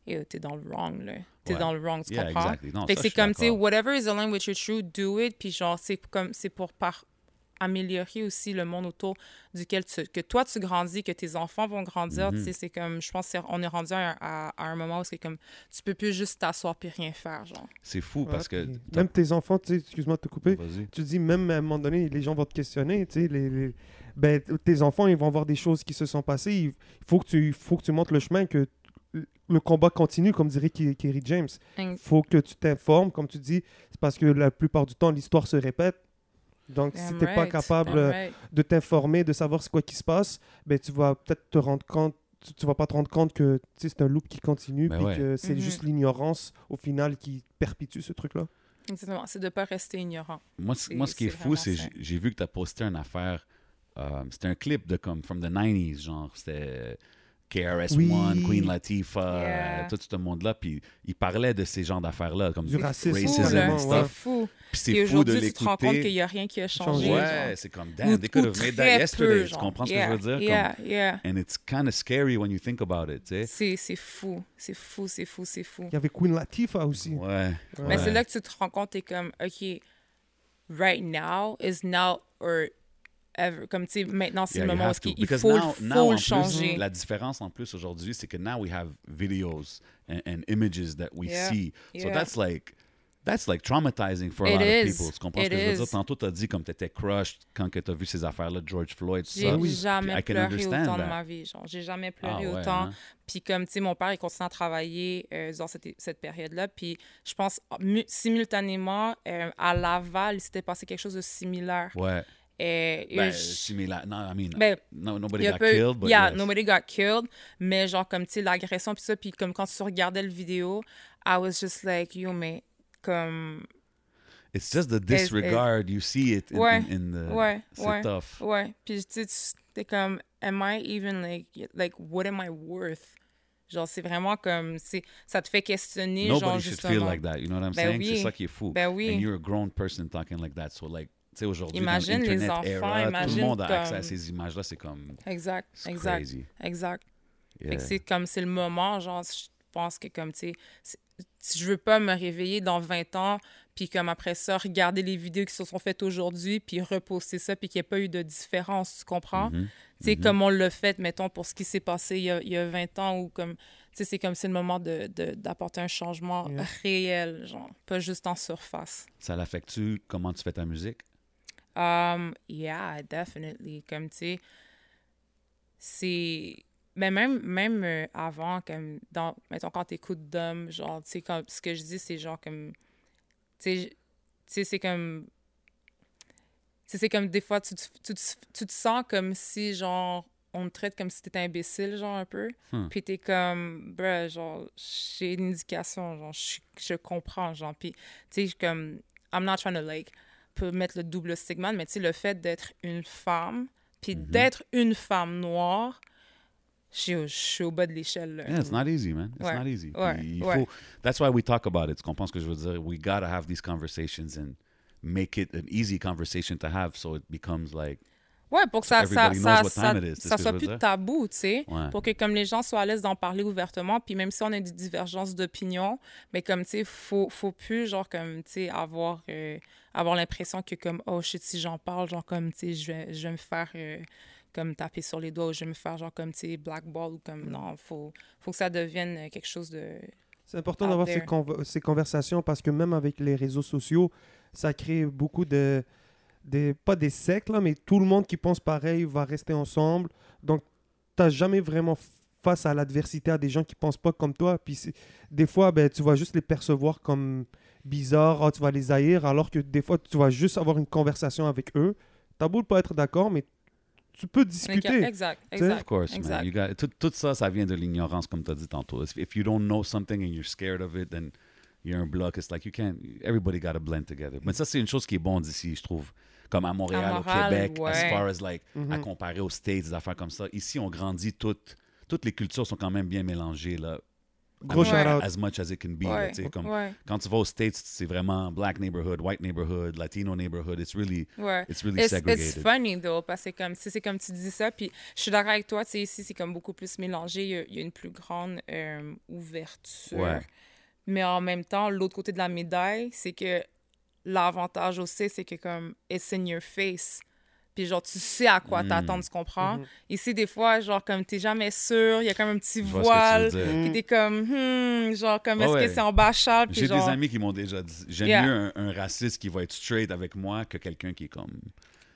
t'es dans le wrong, là. T'es Ouais. dans le wrong, tu Yeah, comprends? exactly. Non, fait ça, que c'est comme, tu sais, whatever is aligned with your truth, do it. Puis genre, c'est comme, c'est pour par améliorer aussi le monde autour duquel tu, que toi tu grandis, que tes enfants vont grandir. Mm-hmm. Tu sais, c'est comme, je pense qu'on est rendu à, à- à un moment où c'est comme, tu peux plus juste t'asseoir puis rien faire, genre. C'est fou parce que. Même tes enfants, tu sais, excuse-moi de te couper, Vas-y. tu dis même à un moment donné, les gens vont te questionner, tu sais, les, les- ben, tes enfants, ils vont voir des choses qui se sont passées. Il faut que tu, il faut que tu montres le chemin, que le combat continue, comme dirait Kerry James. Il faut que tu t'informes, comme tu dis, c'est parce que la plupart du temps, l'histoire se répète. Donc, si tu n'es pas capable euh, right. de t'informer, de savoir ce quoi qui se passe, ben, tu vas peut-être te rendre compte, tu, tu vas pas te rendre compte que c'est un loop qui continue, Ben puis ouais. que c'est Mhm. juste l'ignorance, au final, qui perpétue ce truc-là. Exactement. C'est de pas rester ignorant. Moi, moi, ce qui est fou, c'est j'ai j'ai vu que tu as posté une affaire. euh, c'était un clip de comme from the 90s, genre c'était KRS-One, Oui. Queen Latifah, Yeah. euh, tout ce monde-là. Puis il parlait de ces genres d'affaires-là, comme Du racisme, Fou, racism ouais. C'est fou. Puis Et c'est fou de aujourd'hui, tu te rends compte qu'il l'écouter. n'y a rien qui a changé. Ouais, c'est comme damn, they could ou have made très that yesterday. peu, Tu comprends ce Yeah, que je veux dire? Yeah, yeah. Comme, and it's kind of scary when you think about it, tu sais. C'est c'est fou. C'est fou, c'est fou, c'est fou. Il y avait Queen Latifah aussi. Ouais. Mais ouais. c'est là que tu te rends compte, t'es comme, OK, right now is now or ever. Comme, tu sais, maintenant, c'est Yeah, le moment où to. Because faut, now- now, faut le plus, changer. La différence en plus aujourd'hui, c'est que now we have videos and, and images that we Yeah. see. So Yeah. that's like that's like traumatizing for a It lot is. of people. Tu comprends ce que je veux dire? Tantôt, tu as dit comme tu étais crushed quand tu as vu ces affaires-là de George Floyd. tout J'ai ça. oui. jamais Puis pleuré autant de that. ma vie. Genre, j'ai jamais Ah pleuré ouais, autant. hein? Puis comme, tu sais, mon père, il continue à travailler euh, dans cette, cette période-là. Puis je pense, mu- simultanément, euh, à Laval, il s'était passé quelque chose de similaire. Ouais. Ben, je- similar. No, I mean, Ben, no, nobody got pas eu- killed, but yeah, yes. nobody got killed. Mais genre, comme, tu sais, l'agression, puis ça, puis comme quand tu regardais le vidéo, I was just like, yo, mais comme... It's just the disregard. You see it in, Ouais, in, in the... ouais, C'est ouais. tough. Ouais, puis tu sais, comme, am I even like, like, what am I worth? Genre, c'est vraiment comme, ça te fait questionner, genre, Nobody should feel like that. You know what I'm Ben saying? oui. C'est ça qui est fou. Ben oui. And you're a grown person talking like that. So like, sais, aujourd'hui, dans Imagine les l'Internet enfants, era, tout le imagine monde a accès à ces images-là. C'est comme... Exact, exact, crazy. exact. Yeah. c'est comme, c'est le moment, genre, je pense que comme, tu sais, si je veux pas me réveiller dans 20 ans, puis comme après ça, regarder les vidéos qui se sont faites aujourd'hui, puis reposter ça, puis qu'il n'y ait pas eu de différence, tu comprends? Mhm. Tu sais, comme on l'a fait, mettons, pour ce qui s'est passé il y, a, il y a 20 ans, ou comme, tu sais, c'est comme c'est le moment de- de- d'apporter un changement Yeah. réel, genre, pas juste en surface. Ça l'affecte-tu? Comment tu fais ta musique? Um, yeah, definitely. Comme, tu sais, c'est... Mais même, même euh, avant, comme, dans, mettons, quand t'écoutes Dom, genre, tu sais, comme, ce que je dis, c'est genre comme... Tu sais, tu c'est comme... Tu sais, c'est comme des fois, tu, te- tu, te- tu te sens comme si, genre, on te traite comme si t'étais imbécile, genre, un peu. Hmm. Puis t'es comme, bruh, genre, j'ai une indication, genre, je, je comprends, genre. Puis, tu sais, comme, I'm not trying to, like, peut mettre le double stigma, mais tu sais, le fait d'être une femme, Puis Mhm. d'être une femme noire, je suis au- bas de l'échelle. là. Yeah, it's not easy, man. It's Ouais. not easy. Ouais. Il Ouais. faut- That's why we talk about it. Tu comprends ce que je veux dire? We gotta have these conversations and make it an easy conversation to have so it becomes like Ouais, pour que ça, ça, ça, ça, soit plus tabou, tu sais. Ouais. Pour que comme les gens soient à l'aise d'en parler ouvertement, puis même si on a des divergences d'opinion, mais comme, tu sais, faut, faut plus, genre, comme, tu sais, avoir, euh, avoir l'impression que comme, oh shit, si j'en parle, genre, comme, tu sais, je vais, je vais me faire, euh, comme, taper sur les doigts, ou je vais me faire, genre, comme, tu sais, blackball, ou comme, non, faut, faut que ça devienne euh, quelque chose de... C'est important d'avoir ces, conv- ces conversations parce que même avec les réseaux sociaux, ça crée beaucoup de. Des, pas des sectes, là, mais tout le monde qui pense pareil va rester ensemble. Donc, tu n'as jamais vraiment face à l'adversité à des gens qui pensent pas comme toi. Puis des fois, ben, tu vas juste les percevoir comme bizarres, ah, tu vas les haïr, alors que des fois, tu vas juste avoir une conversation avec eux. T'as beau pas être d'accord, mais tu peux discuter. Exact, exact. Of course, exact. man. You got, tout, tout ça, ça vient de l'ignorance, comme tu as dit tantôt. If, if you don't know something and you're scared of it, then you're un bloc. It's like you can't. Everybody got to blend together. Mais ça, c'est une chose qui est bon d'ici, je trouve. Comme à Montréal, À au Québec, as far as like, à Mhm. comparer aux States, des affaires comme ça. Ici, on grandit toutes. Toutes les cultures sont quand même bien mélangées, là. Gros. As much as it can be. là, comme, ouais, Quand tu vas aux States, c'est vraiment black neighborhood, white neighborhood, Latino neighborhood. It's really, ouais. it's really It's, segregated. it's funny, though, parce que comme, c'est comme tu dis ça, puis je suis d'accord avec toi, tu sais, ici, c'est comme beaucoup plus mélangé, il y a, il y a une plus grande euh, ouverture. Ouais. Mais en même temps, l'autre côté de la médaille, c'est que l'avantage aussi, c'est que comme, it's in your face. Puis genre, tu sais à quoi Mm. t'attendre, tu comprends? Ici, des fois, genre, comme t'es jamais sûr, il y a comme un petit voile, puis t'es comme, hmm, genre, comme, est-ce ouais. que c'est embâchable? J'ai genre, des amis qui m'ont déjà dit j'aime Yeah. mieux un, un raciste qui va être straight avec moi que quelqu'un qui est comme.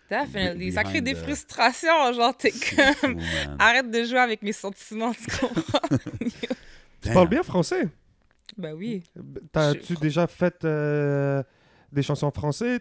Definitely. Ça crée des the- frustrations, genre, t'es comme, fou, arrête de jouer avec mes sentiments, tu comprends? Tu parles bien français? ben oui. T'as-tu Je- déjà fait euh, des chansons en français?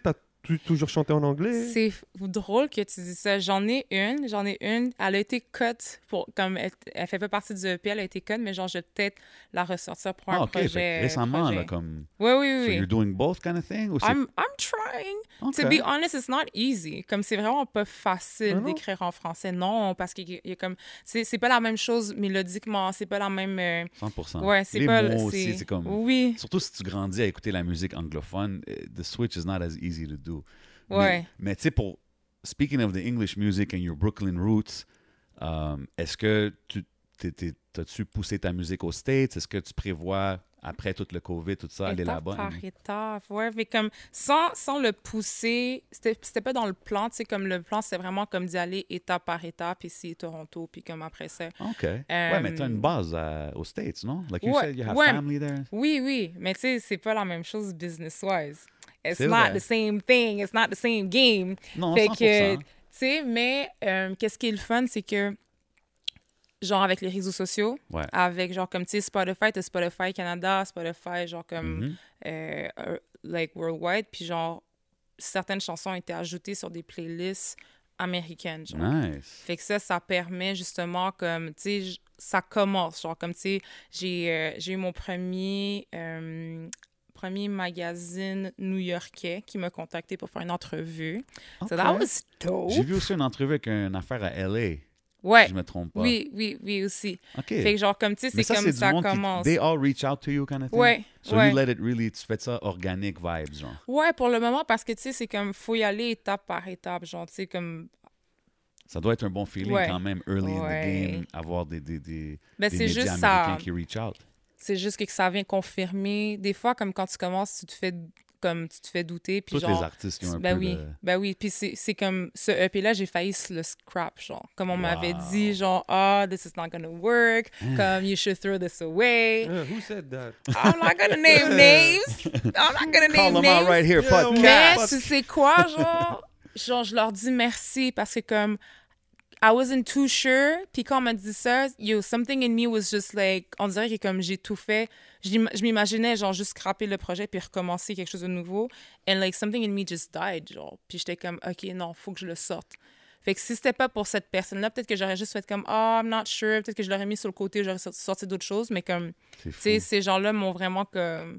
Toujours chanté en anglais? C'est drôle que tu dis ça. J'en ai une, j'en ai une. Elle a été cut pour comme elle, elle fait pas partie du EP, elle a été cut, mais genre je vais peut-être la ressortir pour un Ah, ok. Fait que projet. récemment, projet. là, comme. Oui, oui, So oui. you're doing both kind of thing? Ou I'm, I'm trying. Ok. To be honest, it's not easy. Comme c'est vraiment pas facile Ah d'écrire en français. Non, parce qu'il y y a comme. C'est c'est pas la même chose mélodiquement, c'est pas la même. euh, 100%. Ouais, c'est Les pas. mots aussi, c'est comme. Oui, Surtout si tu grandis à écouter la musique anglophone, eh, the switch is not as easy to do. Mais- Ouais. Mais, tu sais, pour. Speaking of the English music and your Brooklyn roots, um, est-ce que tu. T'as-tu poussé ta musique aux States? Est-ce que tu prévois, après tout le COVID, tout ça, aller là-bas? par étape. Ouais, mais comme sans, sans le pousser, c'était pas dans le plan, tu sais, comme le plan, c'est vraiment comme d'y aller étape par étape, ici, Toronto, puis comme après ça. OK. ouais, mais t'as une Euh, base aux States, non? Like you ouais, said, you have ouais. family there? Oui, oui, mais tu sais, c'est pas la même chose business-wise. It's not the same thing, it's not the same game. Non, Fait 100%. que, tu sais, mais euh, qu'est-ce qui est le fun, c'est que, genre, avec les réseaux sociaux, Ouais. avec, genre, comme, tu sais, Spotify, t'as Spotify Canada, Spotify, genre, comme, euh, like, worldwide, puis, genre, certaines chansons ont été ajoutées sur des playlists américaines, genre. Nice. Fait que ça, ça permet justement comme, tu sais, ça commence. Genre, comme, tu sais, j'ai euh, j'ai eu mon premier, euh, premier magazine new-yorkais qui m'a contacté pour faire une entrevue. So that was dope. J'ai vu aussi une entrevue avec une affaire à LA, Ouais. si je me trompe pas. Oui, oui, oui, aussi. OK. Fait que, genre, comme, tu sais, c'est comme ça monde qui- commence. They all reach out to you kind of thing? Ouais, So ouais. you let it really, tu fais ça organic vibes, genre. Ouais, pour le moment, parce que, tu sais, c'est comme, faut y aller étape par étape. Genre, tu sais, comme, Ça doit être un bon feeling Ouais. quand même, early in Ouais. the game, avoir des, des, des, ben, des médias juste américains ça. qui reach out. C'est juste que ça vient confirmer. Des fois, comme quand tu commences, tu te fais comme tu te fais douter puis Tous genre les artistes qui ont un ben peu oui, de... ben oui, puis c'est c'est comme ce EP là, j'ai failli le scrap genre. Comme on m'avait dit genre ah, this is not gonna work, comme you should throw this away. Uh, who said that? I'm not gonna name names. I'm not gonna Call name them out names. right here, Yeah, Mais podcast. tu sais quoi, genre, genre, je leur dis merci parce que comme I wasn't too sure. Puis quand on m'a dit ça, yo, something in me was just like, on dirait que comme j'ai tout fait, je m'imaginais genre juste scraper le projet puis recommencer quelque chose de nouveau. And like something in me just died, genre. Puis j'étais comme, ok, non, faut que je le sorte. Fait que si c'était pas pour cette personne-là, peut-être que j'aurais juste fait comme, oh, I'm not sure. Peut-être que je l'aurais mis sur le côté, j'aurais sorti, sorti d'autres choses. Mais comme, tu sais, ces gens-là m'ont vraiment comme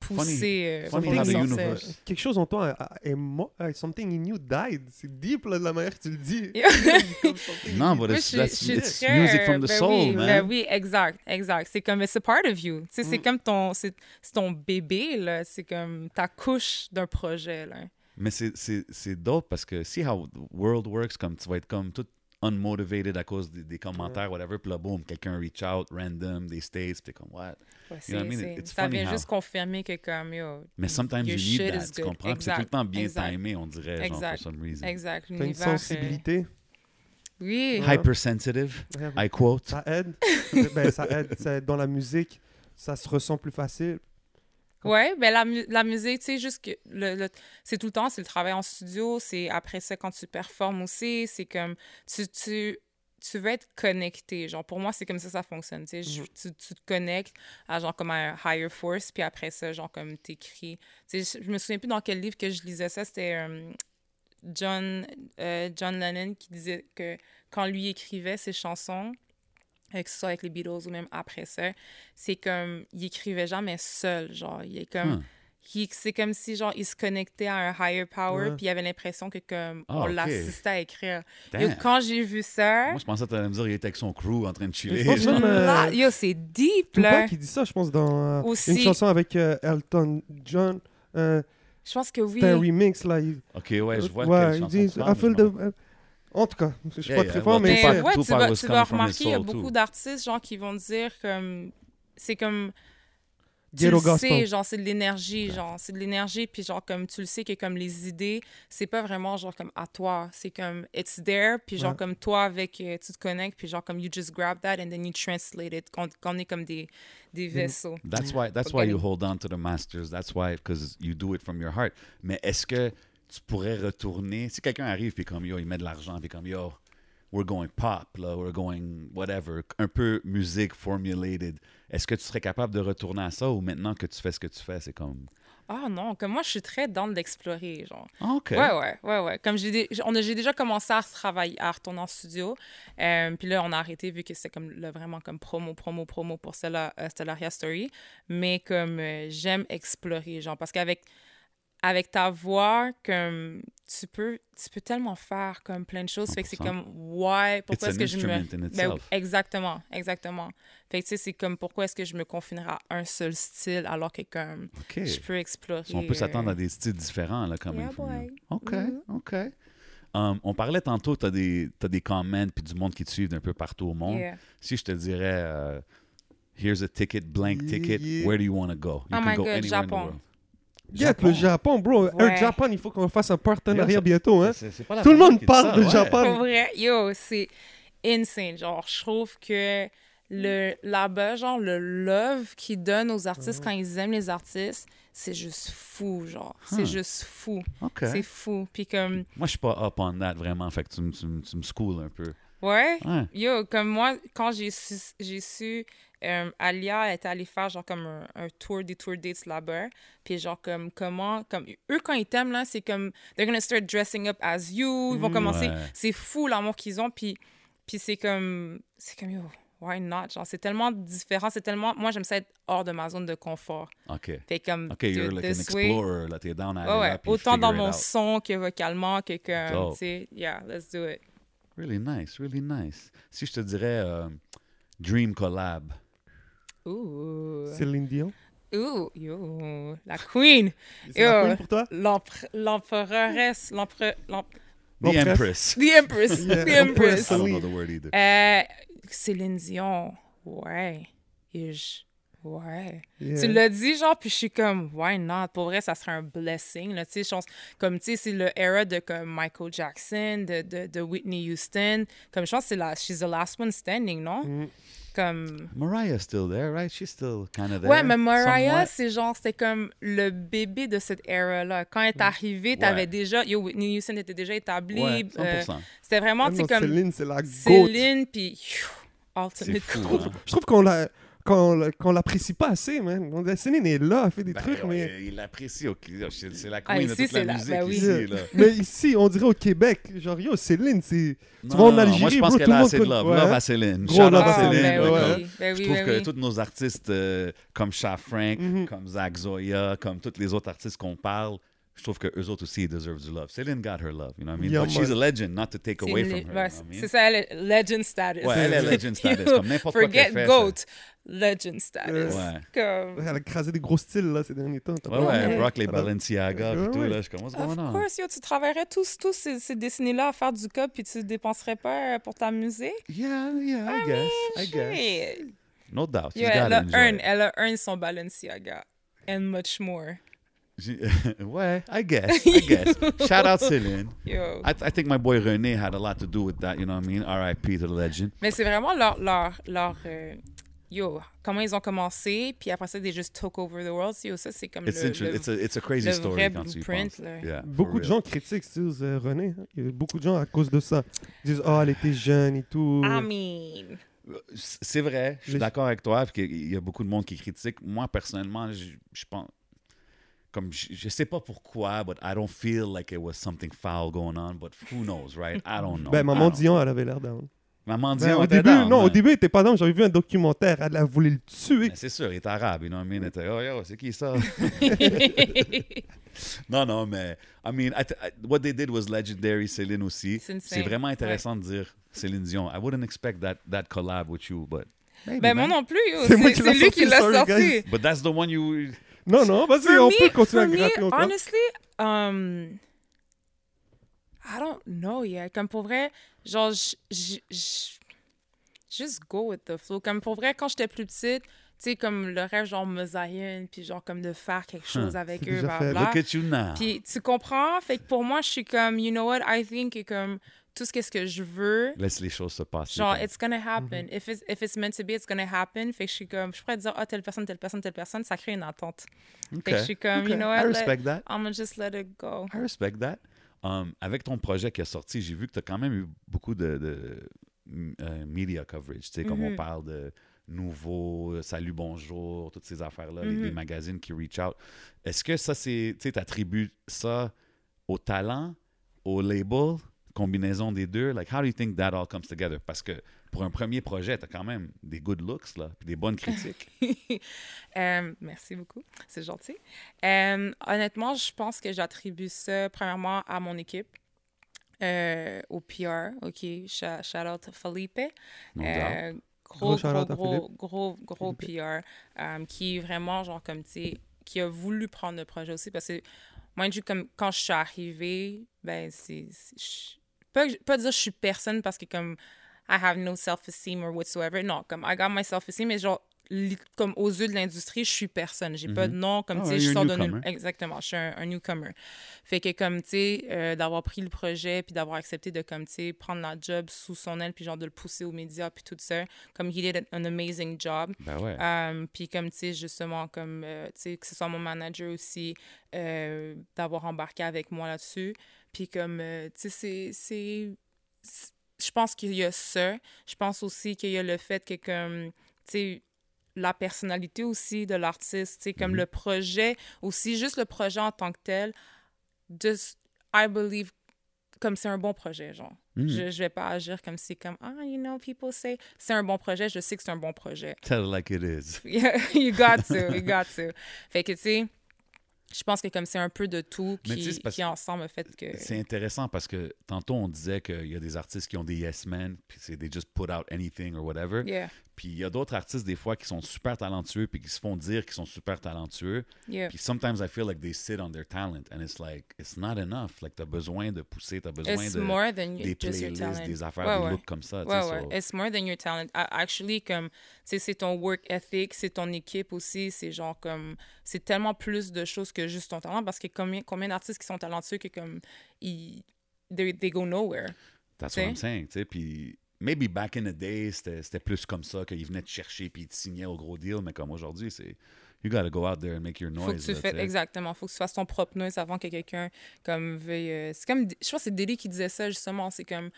pousser. euh, funny Big how the Source. universe- Quelque chose en toi a- a- est mort. Something in you died. C'est deep, là, de la manière que tu le dis. Non, but it's, je that's, je it's très, music from the ben soul, oui, man. ben oui, exact, exact. C'est comme, it's a part of you. Sais, c'est Mm. comme ton, c'est ton bébé, là. C'est comme ta couche d'un projet, là. Mais c'est- c'est c'est dope parce que see how the world works, comme tu vas être comme tout unmotivated à cause des, des commentaires, whatever, puis là, boom, quelqu'un reach out, random, des States, puis t'es comme, what? Ouais, You know what I mean? It's ça funny vient how- juste confirmer que comme, yo, Mais sometimes your you need that, tu comprends? C'est tout le temps bien exact. timé, on dirait, genre, Exact. for some reason. Exact. T'as une euh, sensibilité? Oui. Ouais. Hypersensitive, Ouais, I quote. Ça aide. ben, ça aide. Ça aide dans la musique. Ça se ressent plus facile. Ouais, ben la, mu- la musique, tu sais, juste que le, le- c'est tout le temps, c'est le travail en studio, c'est après ça quand tu performes aussi, c'est comme tu, tu, tu veux être connecté. Genre, pour moi, c'est comme ça ça fonctionne, tu sais. Je- tu, tu te connectes à genre comme un higher force, puis après ça, genre comme t'écris. Tu sais, je, je me souviens plus dans quel livre que je lisais ça, c'était euh, John, euh, John Lennon qui disait que quand lui écrivait ses chansons, euh, que ce soit avec les Beatles ou même après ça, c'est comme, il écrivait jamais seul, genre, il est comme, il- c'est comme si, genre, il se connectait à un higher power, puis il avait l'impression que, comme, Ah, on l'assistait à écrire. Yo, quand j'ai vu ça, Moi, je pensais que tu allais me dire qu'il était avec son crew en train de chiller. Je pense même, euh, là, yo, c'est deep, là. Il dit ça, je pense, dans euh, Aussi. une chanson avec euh, Elton John. Euh, Je pense que oui. C'est un remix, là. Il, Ok, ouais, je vois ouais, quelle il chanson dit I feel the- En tout cas, je suis Yeah, pas yeah, très well, fort, mais Mais ouais, tu vas, tu vas remarquer, il y a beaucoup d'artistes, genre, qui vont dire comme... C'est comme... Tu le sais, genre, c'est de l'énergie, genre, c'est de l'énergie, puis genre, comme tu le sais que comme les idées, c'est pas vraiment genre comme à toi, c'est comme it's there, puis genre Ouais. comme toi avec, euh, tu te connectes, puis genre comme you just grab that and then you translate it, qu'on qu'on est comme des, des vaisseaux. That's why that's why you hold on to the masters. That's why because you do it from your heart. Mais est-ce que tu pourrais retourner si quelqu'un arrive puis comme yo il met de l'argent puis comme yo we're going pop là, we're going whatever, un peu musique formulated. Est-ce que tu serais capable de retourner à ça ou maintenant que tu fais ce que tu fais c'est comme? Ah non, comme moi, je suis très dans d'explorer, genre. Ah, ok Ouais, ouais, ouais, ouais. Comme j'ai dé- on a- j'ai déjà commencé à travailler, à retourner en studio. Euh, puis là, on a arrêté vu que c'était comme le- vraiment comme promo, promo, promo pour euh, Stellaria Story. Mais comme euh, j'aime explorer, genre, parce qu'avec avec ta voix, comme tu peux, tu peux tellement faire comme plein de choses. Fait que c'est 100%. comme, ouais, pourquoi It's est-ce que je me. Ben exactement, exactement. Fait que tu sais, c'est comme, pourquoi est-ce que je me confinerai à un seul style alors que comme, je peux explorer. on peut s'attendre à des styles différents là quand même Yeah, ok Mhm. ok Um, on parlait tantôt, tu as des, t'as des comments puis du monde qui te suivent d'un peu partout au monde. yeah. Si je te dirais, euh, here's a ticket, blank ticket, yeah. where do you want to go? You Oh can my go God, anywhere in the Japon. World. Yeah, le Japon, bro. Air Ouais. Japan, il faut qu'on fasse un partenariat Yeah, bientôt, hein. Pas Tout le monde parle ça, de ouais. Japon. Pour vrai, yo, c'est insane. Genre, je trouve que le là-bas, genre, le love qu'ils donnent aux artistes quand ils aiment les artistes, c'est juste fou, genre. C'est juste fou. OK. C'est fou. Puis comme, Moi, je suis pas up on that vraiment, fait que tu, me- tu, me- tu me schools un peu. ouais, Ouais. yo, comme moi, quand j'ai su, j'ai su euh, Alia était allée faire genre comme un, un tour, des tour dates là-bas. Puis genre comme comment, comme eux quand ils t'aiment là, c'est comme they're gonna start dressing up as you. Ils vont Mm. commencer, Ouais. c'est fou l'amour qu'ils ont. Puis, puis c'est comme, c'est comme yo, why not? Genre c'est tellement différent, c'est tellement, moi j'aime ça être hors de ma zone de confort. OK. Fait comme, OK, you're like an this way- explorer. Là, t'es down à aller Ouais, là, Autant dans mon out. son que vocalement que comme, tu sais, yeah, let's do it. Really nice, really nice. Si je te dirais euh, Dream Collab. Ouh. Céline Dion? Yo, la queen. C'est la queen pour toi? L'empre- L'empereuresse, l'empre- l'em- The. Empress. The Empress, Yeah, The Empress. Empress. I don't know the word either. Euh, Céline Dion, ouais. Et je- Ouais. Yeah. Tu l'as dit, genre, puis je suis comme, why not? Pour vrai, ça serait un blessing, là, tu sais, je pense- comme, tu sais, c'est le era de, comme, Michael Jackson, de, de, de Whitney Houston, comme, je pense que c'est la, she's the last one standing, non? Mm. Comme... Mariah's still there, right? She's still kind of there. Ouais, mais Mariah, c'est genre, c'était comme le bébé de cette era-là. Quand elle est arrivée, t'avais Ouais. déjà, yo, Whitney Houston était déjà établie. Ouais, euh, 100%. c'était vraiment, tu sais, comme Céline, c'est la. Céline, puis Ultimate fou, hein? Je trouve qu'on l'a qu'on l'apprécie pas assez, man. Céline est là, elle fait des Ben, trucs, ouais, mais... Il l'apprécie. ok. C'est la Ah, queen de toute la c'est la- musique ben oui. ici. Là. Mais ici, on dirait au Québec, genre, yo, Céline, c'est... Non, vas en Algérie, Moi, je pense qu'elle tout le a monde assez de love. Ouais. Love à Céline. Gros love à Céline, ouais. Ben Je oui, trouve ben que oui. tous nos artistes euh, comme Sha Frank, Mhm. comme Zach Zoya, comme tous les autres artistes qu'on parle, je trouve que eux autres aussi, ils deserve du love. Céline got her love, you know what I mean? Yeah, But she's a man. legend, not to take away une from her. ouais, you know what I mean? C'est ça, elle est legend status. Ouais, elle est legend status, comme n'importe quoi qu'elle Forget fait, GOAT, legend status. Ouais. Comme... Elle a crasé des gros styles, là, ces derniers temps. Ouais, ouais. Brock, les Balenciaga, puis tout, ouais. là, je commence à Of course, yo, tu travaillerais tous, tous ces, ces décennies-là à faire du cop puis tu dépenserais pas euh, pour ta musique? Yeah, yeah, I guess, I guess. Shit. No doubt, Yo, elle, a earn, elle a earn son Balenciaga. And much more. Ouais, I guess, I guess. Shout out Céline. Yo. I, I think my boy René had a lot to do with that, you know what I mean? R.I.P. to the legend. Mais c'est vraiment leur. leur, leur euh, yo, comment ils ont commencé, puis après ça, they just took over the world. Yo, ça, c'est comme It's, le, le- it's, a, it's a crazy le story vrai quand blueprint. Yeah, Beaucoup de gens critiquent Stills euh, René. hein. Il y a beaucoup de gens à cause de ça. Ils disent, oh, elle était jeune et tout. I mean. C'est vrai, je suis d'accord avec toi, parce qu'il y a beaucoup de monde qui critique. Moi, personnellement, je, je pense. Comme je, je sais pas pourquoi, but I don't feel like it was something foul going on, but who knows, right? I don't know. Ben, Maman Dion, elle avait l'air down. Maman Ben, Dion au était début, down, non, au ouais. début, elle était pas down. J'avais vu un documentaire. Elle a voulu le tuer. Mais c'est sûr, il est arabe, you know what I mean? Il était, oh, yo, c'est qui ça? non, non, mais, I mean, I I- what they did was legendary, Céline aussi. C'est vraiment intéressant de dire Céline Dion. I wouldn't expect that, that collab with you, but. maybe, Ben, moi man. non plus. C'est moi lui qui l'a sorti, sorry, sorti. guys. But that's the one you. Non, non, vas-y, on me- peut continuer à me, gratter encore. Honestly, um, I don't know yet. Comme pour vrai, genre, j- j- j- just go with the flow. Comme pour vrai, quand j'étais plus petite, tu sais, comme le rêve, genre, Mosaïen, puis genre, comme de faire quelque chose avec eux, fait. blablabla. Look at you now. Puis tu comprends? Fait que pour moi, je suis comme, you know what, I think que comme tout ce qu'est-ce que je veux, Laisse les choses se passer. genre, comme- it's gonna happen. If, it's, if it's meant to be, it's gonna happen. Fait que je suis comme, je pourrais dire, ah, telle personne, telle personne, telle personne, ça crée une attente. Fait que je suis comme, Okay. you know I what, respect let, that. I'm gonna just let it go. I respect that. Um, avec ton projet qui est sorti, j'ai vu que tu as quand même eu beaucoup de, de euh, media coverage. Tu sais, comme on Mhm. parle de Nouveau, euh, Salut, Bonjour, toutes ces affaires-là, les, Mhm. les magazines qui reach out. Est-ce que ça, c'est. Tu sais, tu attribues ça au talent, au label, combinaison des deux? Like, how do you think that all comes together? Parce que pour un premier projet, tu as quand même des good looks, là, puis des bonnes critiques. Euh, merci beaucoup, c'est gentil. Euh, honnêtement, je pense que j'attribue ça premièrement à mon équipe, euh, au PR, OK, Sh- shout out Felipe. No. Euh, Gros gros, gros, à gros, Philippe. gros, gros PR, qui est vraiment, genre, comme, tu sais, qui a voulu prendre le projet aussi, parce que, moi, comme, quand je suis arrivée, ben, c'est... Pas, pas dire je suis personne, parce que, comme, I have no self-esteem or whatsoever. Non, comme, I got my self-esteem, mais genre, comme aux yeux de l'industrie, je suis personne. J'ai pas de nom, comme, Ah tu sais, je sors de nulle... Exactement, je suis un, un newcomer. Fait que, comme, tu sais, euh, d'avoir pris le projet, puis d'avoir accepté de, comme, tu sais, prendre la job sous son aile, puis genre de le pousser aux médias, puis tout ça, comme, he did an amazing job. Ben ouais. Um, puis comme, tu sais, justement, comme, euh, tu sais, que ce soit mon manager aussi, euh, d'avoir embarqué avec moi là-dessus. Puis comme, euh, tu sais, c'est- Je pense qu'il y a ça. Je pense aussi qu'il y a le fait que, comme, tu sais, la personnalité aussi de l'artiste, tu sais, comme Mhm. le projet aussi, juste le projet en tant que tel, just, I believe, comme c'est un bon projet, genre. Mm. Je, je vais pas agir comme si, comme, ah, you know, people say, c'est un bon projet, je sais que c'est un bon projet. Tell it like it is. You got to, you got to. Fait que, tu sais, je pense que comme c'est un peu de tout qui, qui ensemble a fait que... C'est intéressant parce que tantôt on disait qu'il y a des artistes qui ont des yes men, puis c'est they just put out anything or whatever. Yeah, Puis il y a d'autres artistes des fois qui sont super talentueux puis qui se font dire qu'ils sont super talentueux. yeah. Puis sometimes I feel like they sit on their talent and it's like it's not enough. Like t'as besoin de pousser, t'as besoin It's de more than you- des playlists, talent. des affaires, Ouais, des ouais. looks comme ça. Ouais, ouais. so- It's more than your talent. Actually, comme, tu sais, c'est ton work ethic, c'est ton équipe aussi, c'est genre comme, c'est tellement plus de choses que juste ton talent parce que combien, combien d'artistes qui sont talentueux que comme, ils, they, they go nowhere. That's T'sais? what I'm saying. tu sais. Puis maybe back in the day, c'était plus comme ça qu'ils venaient te chercher puis ils te signaient au gros deal. Mais comme aujourd'hui, c'est you gotta go out there and make your noise. Faut que tu là, fais, exactement, faut que tu fasses ton propre noise avant que quelqu'un, comme, veuille... euh, c'est comme, je pense que c'est Deli qui disait ça, justement, c'est comme,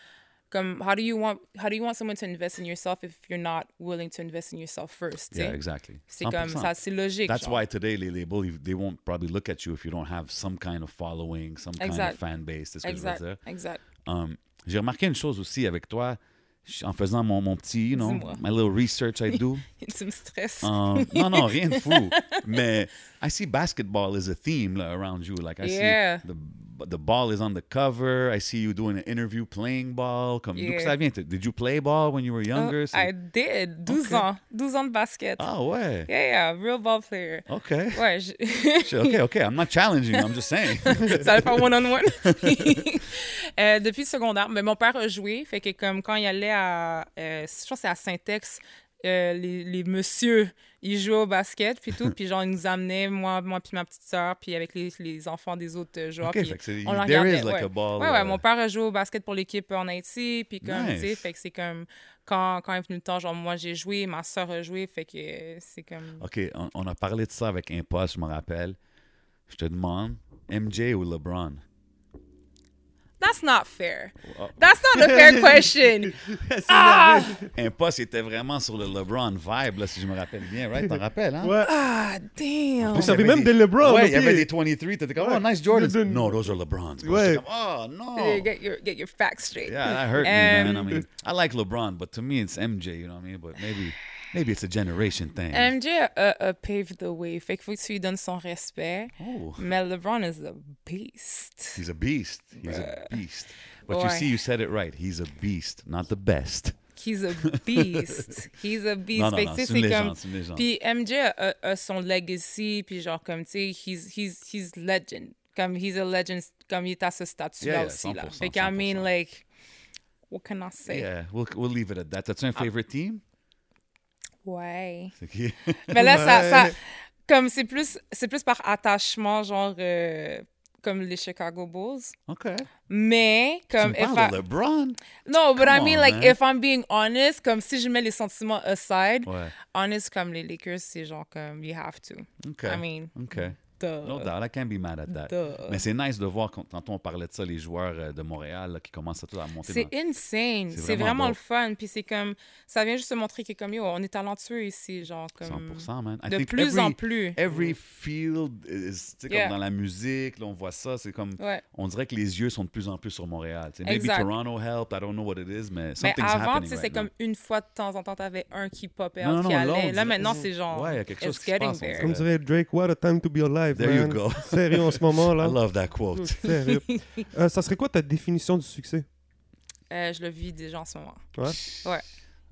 comme how do you want how do you want someone to invest in yourself if you're not willing to invest in yourself first? tu Yeah, exactly. C'est comme 100%. ça, c'est logique. That's genre. why today les labels they won't probably look at you if you don't have some kind of following, some kind Exact. of fan base. C'est ce que je Exact, veux dire. exact. Um, J'ai remarqué une chose aussi avec toi, en faisant mon, mon petit, you know, my little research I do. tu me stresses. Um, non, non, rien de fou. Mais I see basketball is a theme là, around you. Like I Yeah. see the the ball is on the cover. I see you doing an interview playing ball. Comme Yeah. ça vient? Did you play ball when you were younger? Oh, C'est- I did. 12 Ok. ans. 12 ans de basket. Ah ouais. Yeah, yeah, real ball player. Okay. Ouais, je- okay, okay. I'm not challenging you. I'm just saying. ça allait faire one-on-one. Euh, depuis le secondaire, mais mon père a joué, fait que comme quand il allait à, euh, je pense que c'est à Saint-Ex, euh, les, les messieurs, ils jouaient au basket, puis tout, puis genre, ils nous amenaient, moi, moi puis ma petite sœur, puis avec les, les enfants des autres euh, joueurs. Okay, puis on there is like ouais. a ball, Ouais, ouais, euh, mon père a joué au basket pour l'équipe en Haïti, puis comme, tu sais, fait que c'est comme, quand, quand est venu le temps, genre, moi, j'ai joué, ma sœur a joué, fait que euh, c'est comme... OK, on, on a parlé de ça avec un poste, je me rappelle. Je te demande, MJ ou LeBron? That's not fair. Oh. That's not a fair question. C'est Ah! Un poste était vraiment sur le LeBron vibe, là, si je me rappelle bien, right? T'en rappelles, hein? Ouais. Ah, damn. Vous savez même des LeBron. Ouais, au il y avait des pied. 23, t'étais comme, oh, nice Jordans. De- de- No, those are LeBrons. bro. Ouais. Comme, oh, no. Get your get your facts straight. Yeah, that hurt me, man. I Um, mean, I like LeBron, but to me, it's MJ, you know what I mean? But maybe, maybe it's a generation thing. MJ a, a paved the way. Fait qu'il faut que tu lui donnes son respect. oh, Mais LeBron is a beast. he's a beast. He's a beast. But you see, you said it right. He's a beast, not the best. He's a beast. He's a beast. Non, non, non, que tu sais, c'est une c'est comme. légende, légende. Puis MJ a, a son legacy, puis genre comme tu sais, he's he's he's legend. Comme he's a legend, comme il est à ce statut-là Yeah, yeah, aussi là. 100%, Fait que I mean like, what can I say? Yeah, we'll, we'll leave it at that. T'as-tu un ah. favorite team? Ouais. Mais là, ça, comme c'est plus, c'est plus par attachement, genre euh, comme les Chicago Bulls. OK. Mais Tu comme me if parles I, de LeBron? no, but I Come mean on, like man. if I'm being honest, comme si je mets les sentiments aside, Ouais. honest comme les Lakers, c'est genre comme you have to. OK. I mean, OK. Duh. No doubt, I can't be mad at that. Duh. Mais c'est nice de voir, quand tantôt on parlait de ça, les joueurs euh, de Montréal là, qui commencent à, tout à monter C'est dans... insane. C'est vraiment vraiment, le fun. Puis c'est comme, ça vient juste te montrer que comme yo, on est talentueux ici, genre comme. 100%, man. I De think plus every, en plus. Every field is, Yeah. comme dans la musique, là, on voit ça, c'est comme, Ouais. on dirait que les yeux sont de plus en plus sur Montréal. tu sais. Maybe Exact. Toronto helped, I don't know what it is, mais Mais something's avant, happening tu sais, right c'est comme une fois de temps en temps, t'avais un qui popait qui allait. Là, maintenant, c'est genre. Ouais, il y a quelque chose it's qui se getting passe. Comme dirait Drake, what a time to be alive, There you man. go. Sérieux en ce moment, là. I love that quote. Sérieux. Euh, ça serait quoi ta définition du succès? Euh, je le vis déjà en ce moment. Ouais? Ouais.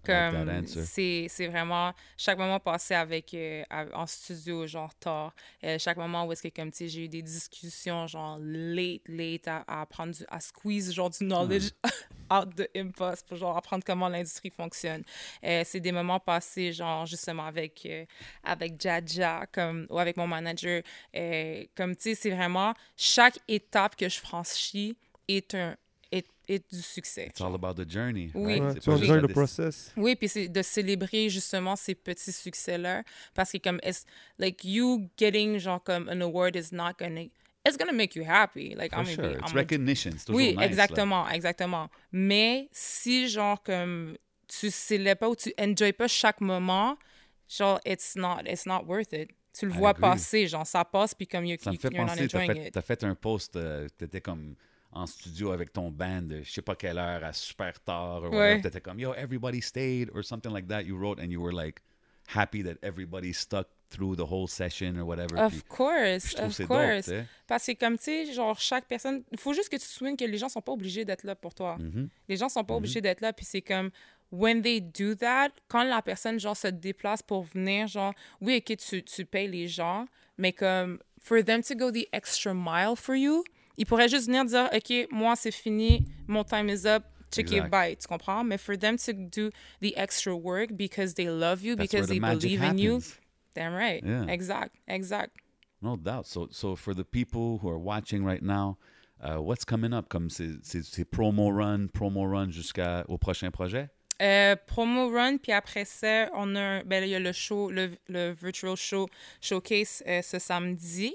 Comme c'est c'est vraiment chaque moment passé avec euh, en studio genre tard euh, chaque moment où est-ce que comme tu sais j'ai eu des discussions genre late late à, à du, à squeeze genre du knowledge out de impulse pour genre apprendre comment l'industrie fonctionne. Euh, c'est des moments passés genre justement avec avec Jaja comme ou avec mon manager. Comme tu sais c'est vraiment chaque étape que je franchis est un est, est du succès It's all about the journey. Oui. right? Ouais, tu le process. oui, puis c'est de célébrer justement ces petits succès-là. Parce que comme, it's, like, you getting genre comme an award is not gonna, it's gonna make you happy. Like, For I'm sure. be- It's I'm recognition. Oui, nice, là. exactement, exactement. Mais si genre comme tu célèbres pas ou tu enjoy pas chaque moment, genre, it's not, it's not worth it. Tu le vois passer, genre, ça passe, puis comme you, Ça me fait you're not penser, t'as enjoying fait, it. t'as fait un post, euh, t'étais comme en studio avec ton band, je sais pas quelle heure, à super tard, ou Ouais. T'étais comme, yo, everybody stayed, or something like that. You wrote, and you were like happy that everybody stuck through the whole session, or whatever. Of Puis course, of course. Parce que comme, tu sais, genre, chaque personne... Il faut juste que tu te souviennes que les gens sont pas obligés d'être là pour toi. Mm-hmm. Les gens sont pas obligés d'être là, puis c'est comme... When they do that, quand la personne, genre, se déplace pour venir, genre... Oui, OK, tu, tu payes les gens, mais comme... For them to go the extra mile for you, ils pourraient juste venir dire, OK, moi, c'est fini, mon time is up, check it, bye, tu comprends? Mais for them to do the extra work because they love you, That's because the they believe in you, damn right. Yeah. Exact, exact. No doubt. So, so for the people who are watching right now, uh, what's coming up? Comme c'est promo run, promo run jusqu'au prochain projet? Euh, promo run, puis après ça, on a, un- ben, il y a le show, le, le virtual show showcase euh, ce samedi,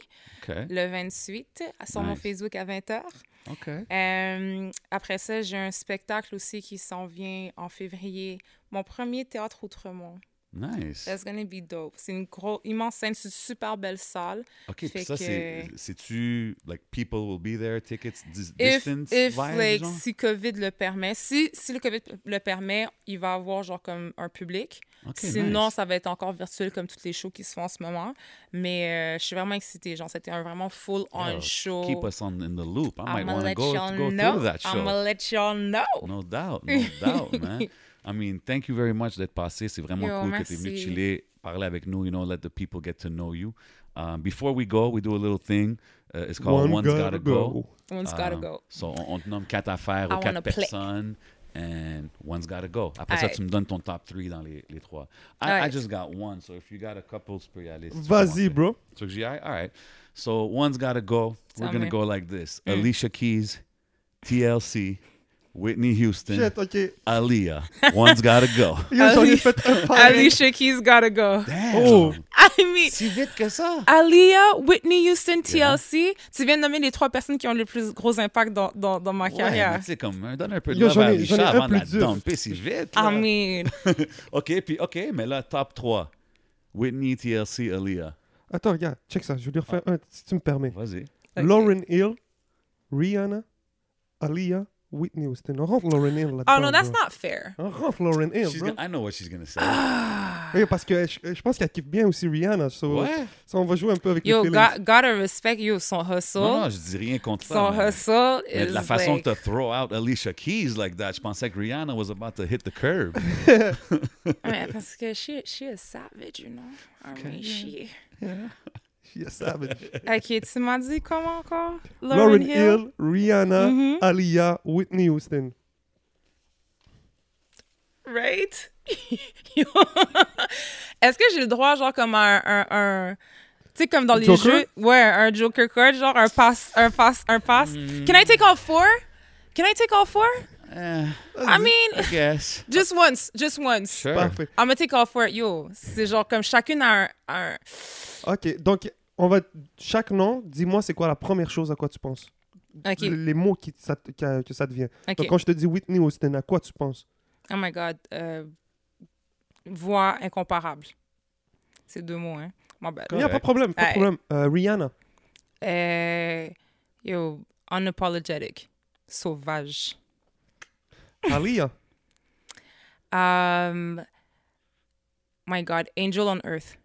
le 28, sur mon. Facebook à 20h. OK. Euh, après ça, j'ai un spectacle aussi qui s'en vient en février. Mon premier théâtre Outremont. Nice. That's gonna be dope. C'est une grosse, immense scène, c'est une super belle salle. OK, puis ça, que- c'est... C'est-tu... Like, people will be there, tickets, dis- If, distance if like, genre? si COVID le permet, si, si le COVID le permet, il va avoir genre comme un public. OK, Sinon, nice. ça va être encore virtuel comme toutes les shows qui se font en ce moment. Mais euh, je suis vraiment excitée. Genre, c'était un vraiment full-on show. Keep us on, in the loop. I might want to go, go through that show. I'ma let y'all know. No doubt, no doubt, man. I mean, thank you very much d'être passé. C'est vraiment Yo, cool que tu es venu merci. chiller, parler avec nous, you know, let the people get to know you. Um, before we go, we do a little thing. Uh, it's called One's Gotta, Go. One's gotta Um, go. So, on, on te nomme quatre affaires I ou quatre wanna play. And one's gotta go. Après ça, Alright. tu me donnes ton top 3 dans les, les trois. I, I Alright. just got one, so if you got a couple, tu peux y aller. si Vas-y, bro. So, j'ai, all right. So, one's gotta go. We're gonna go like this Mm. Alicia Keys, TLC, Whitney Houston. Shit, ok. Aaliyah. One's gotta go. Alicia Keys gotta go. Damn. Oh. I mean, Si vite que ça. Aaliyah, Whitney Houston, TLC. Tu viens de nommer les trois personnes qui ont le plus gros impact dans, dans, dans ma Ouais, carrière. sais, comme, donne un peu de Yo, love à Alicia avant de la dur. dumper si vite. I là. mean, OK, puis OK, mais là, top 3. Whitney, TLC, Aaliyah. Attends, regarde, check ça. Je vais lui refaire un, si tu me permets. Vas-y. Lauren Hill, Rihanna, Aaliyah, Whitney Houston. On rentre Lauren Hill là-dedans. oh no, that's bro. not fair. On rentre Lauren Hill, She's bro. gonna- I know what she's gonna say. Oui, parce que je, je pense qu'elle kiffe bien aussi Rihanna. So, Ouais. so on va jouer un peu avec Yo, les feelings. got, gotta respect yo, son hustle. Non, non, je dis rien contre ça. son mais- hustle mais is la façon like... tu throw out Alicia Keys like that, je pensais que Rihanna was about to hit the curb. Ouais, parce que she, she is savage, you know? I mean, she... She a savage. Ok, tu m'as dit comment encore? Lauren Hill, Rihanna, Mhm. Aaliyah, Whitney Houston. Right? Est-ce que j'ai le droit, genre, comme un... un, un- tu sais, comme dans les Joker? jeux... Ouais, un Joker card, genre un pass, un pass, un pass. Can I take all four? Can I take all four? Eh, I mean, I guess. just once, just once. Sure. Parfait. I'm gonna take all four. Yo, c'est genre comme chacune a un... un- Ok, donc on va chaque nom, dis-moi c'est quoi la première chose à quoi tu penses. Ok, Le- Les mots qui, ça, que, que ça devient. ok. Donc quand je te dis Whitney Houston, à quoi tu penses? Oh my God. euh, voix incomparable. C'est deux mots, hein. My bad. Il n'y a pas de problème, pas de problème. Euh, Rihanna, Euh, yo, unapologetic. Sauvage. Aaliyah, Um, my God, Angel on Earth.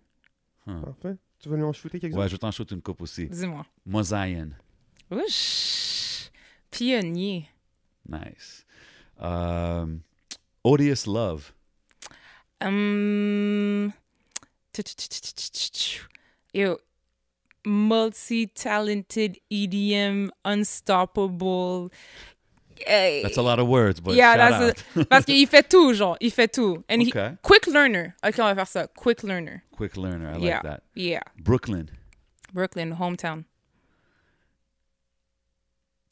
parfait. Tu veux lui en shooter quelque Ouais, chose je t'en shoot une coupe aussi. Dis-moi. Mosaïen. Ouch. Pionnier. Nice. Um, Odious Love. Um, yo, multi-talented EDM, unstoppable. Hey. That's a lot of words, but yeah, shout that's out. a- parce qu'il fait tout, genre, il fait tout. And he- Okay. quick learner. Ok, on va faire ça. Quick learner. Quick learner. I like yeah, that. yeah. Brooklyn. Brooklyn, hometown.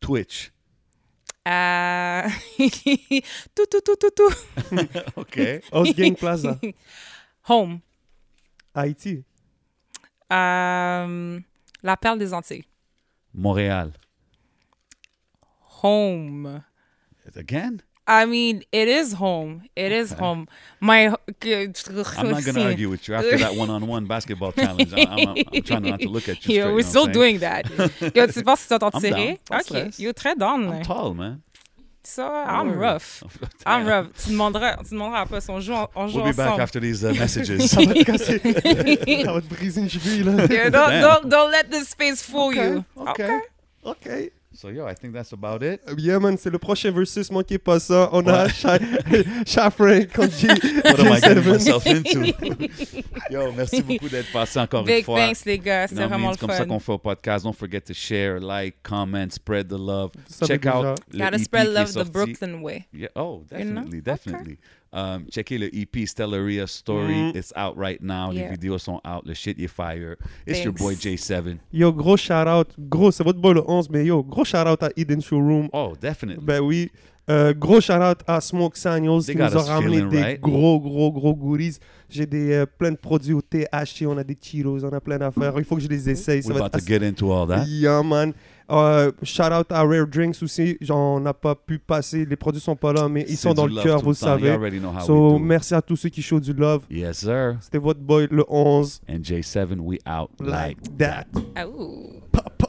Twitch. Uh, tout, tout, tout, tout, tout. OK. Osgang Plaza, Home. Haïti, Um, la perle des Antilles. Montréal. Home. Again? I mean, it is home. It is home. My. I'm not going to argue with you after that one-on-one basketball challenge. I- I'm, I'm, I'm trying not to look at you you we're still saying? doing that. Yo, tu penses que tu t'en I'm tirer? Ok. stress. Yo, très down. I'm tall, man. So, I'm Word. rough. I'm rough. Tu demanderas, tu demanderas après si on joue, en- on joue We'll be back ensemble. after these uh, messages. ça va te casser, ça va te briser une cheville là. Yo, don't, don't, don't let this space fool you. okay. Ok. So, yo, I think that's about it. Euh, yeah man, c'est le prochain versus, manquez pas ça. On a Sha- Shafran contre G. What am I getting myself into? Yo, merci beaucoup d'être passé encore une Big thanks, les gars. You C'est know what I mean? vraiment le C'est comme ça qu'on fait au podcast. Don't forget to share, like, comment, spread the love. Ça Check out déjà. le Gotta EP spread love the. Brooklyn way. Yeah. Oh, You know? definitely, definitely. Um, checkez le EP Stellaria Story. Mm. It's out right now. Les Yeah. vidéos sont out. Le shit est fire. It's your Thanks. boy J7. Yo, gros shout out. Gros, c'est votre boy le 11, mais yo, gros shout out à Eden Showroom. Oh, definitely. Ben oui. Euh, gros shout out à Smoke Sanios qui nous a ramené feeling des right? gros, gros, gros goodies. J'ai des euh, plein de produits au THC, on a des Cheetos, on a plein d'affaires. Il faut que je les essaye. Ça We're va about être to get into all that. Yeah, man. Euh, shout out à Rare Drinks aussi. On n'a pas pu passer. Les produits sont pas là, mais ils sont dans le cœur, vous le savez. So, merci à tous ceux qui show du love. Yes, sir. C'était votre boy le 11. And J7, we out like Like that. Ouh. Pa, pa.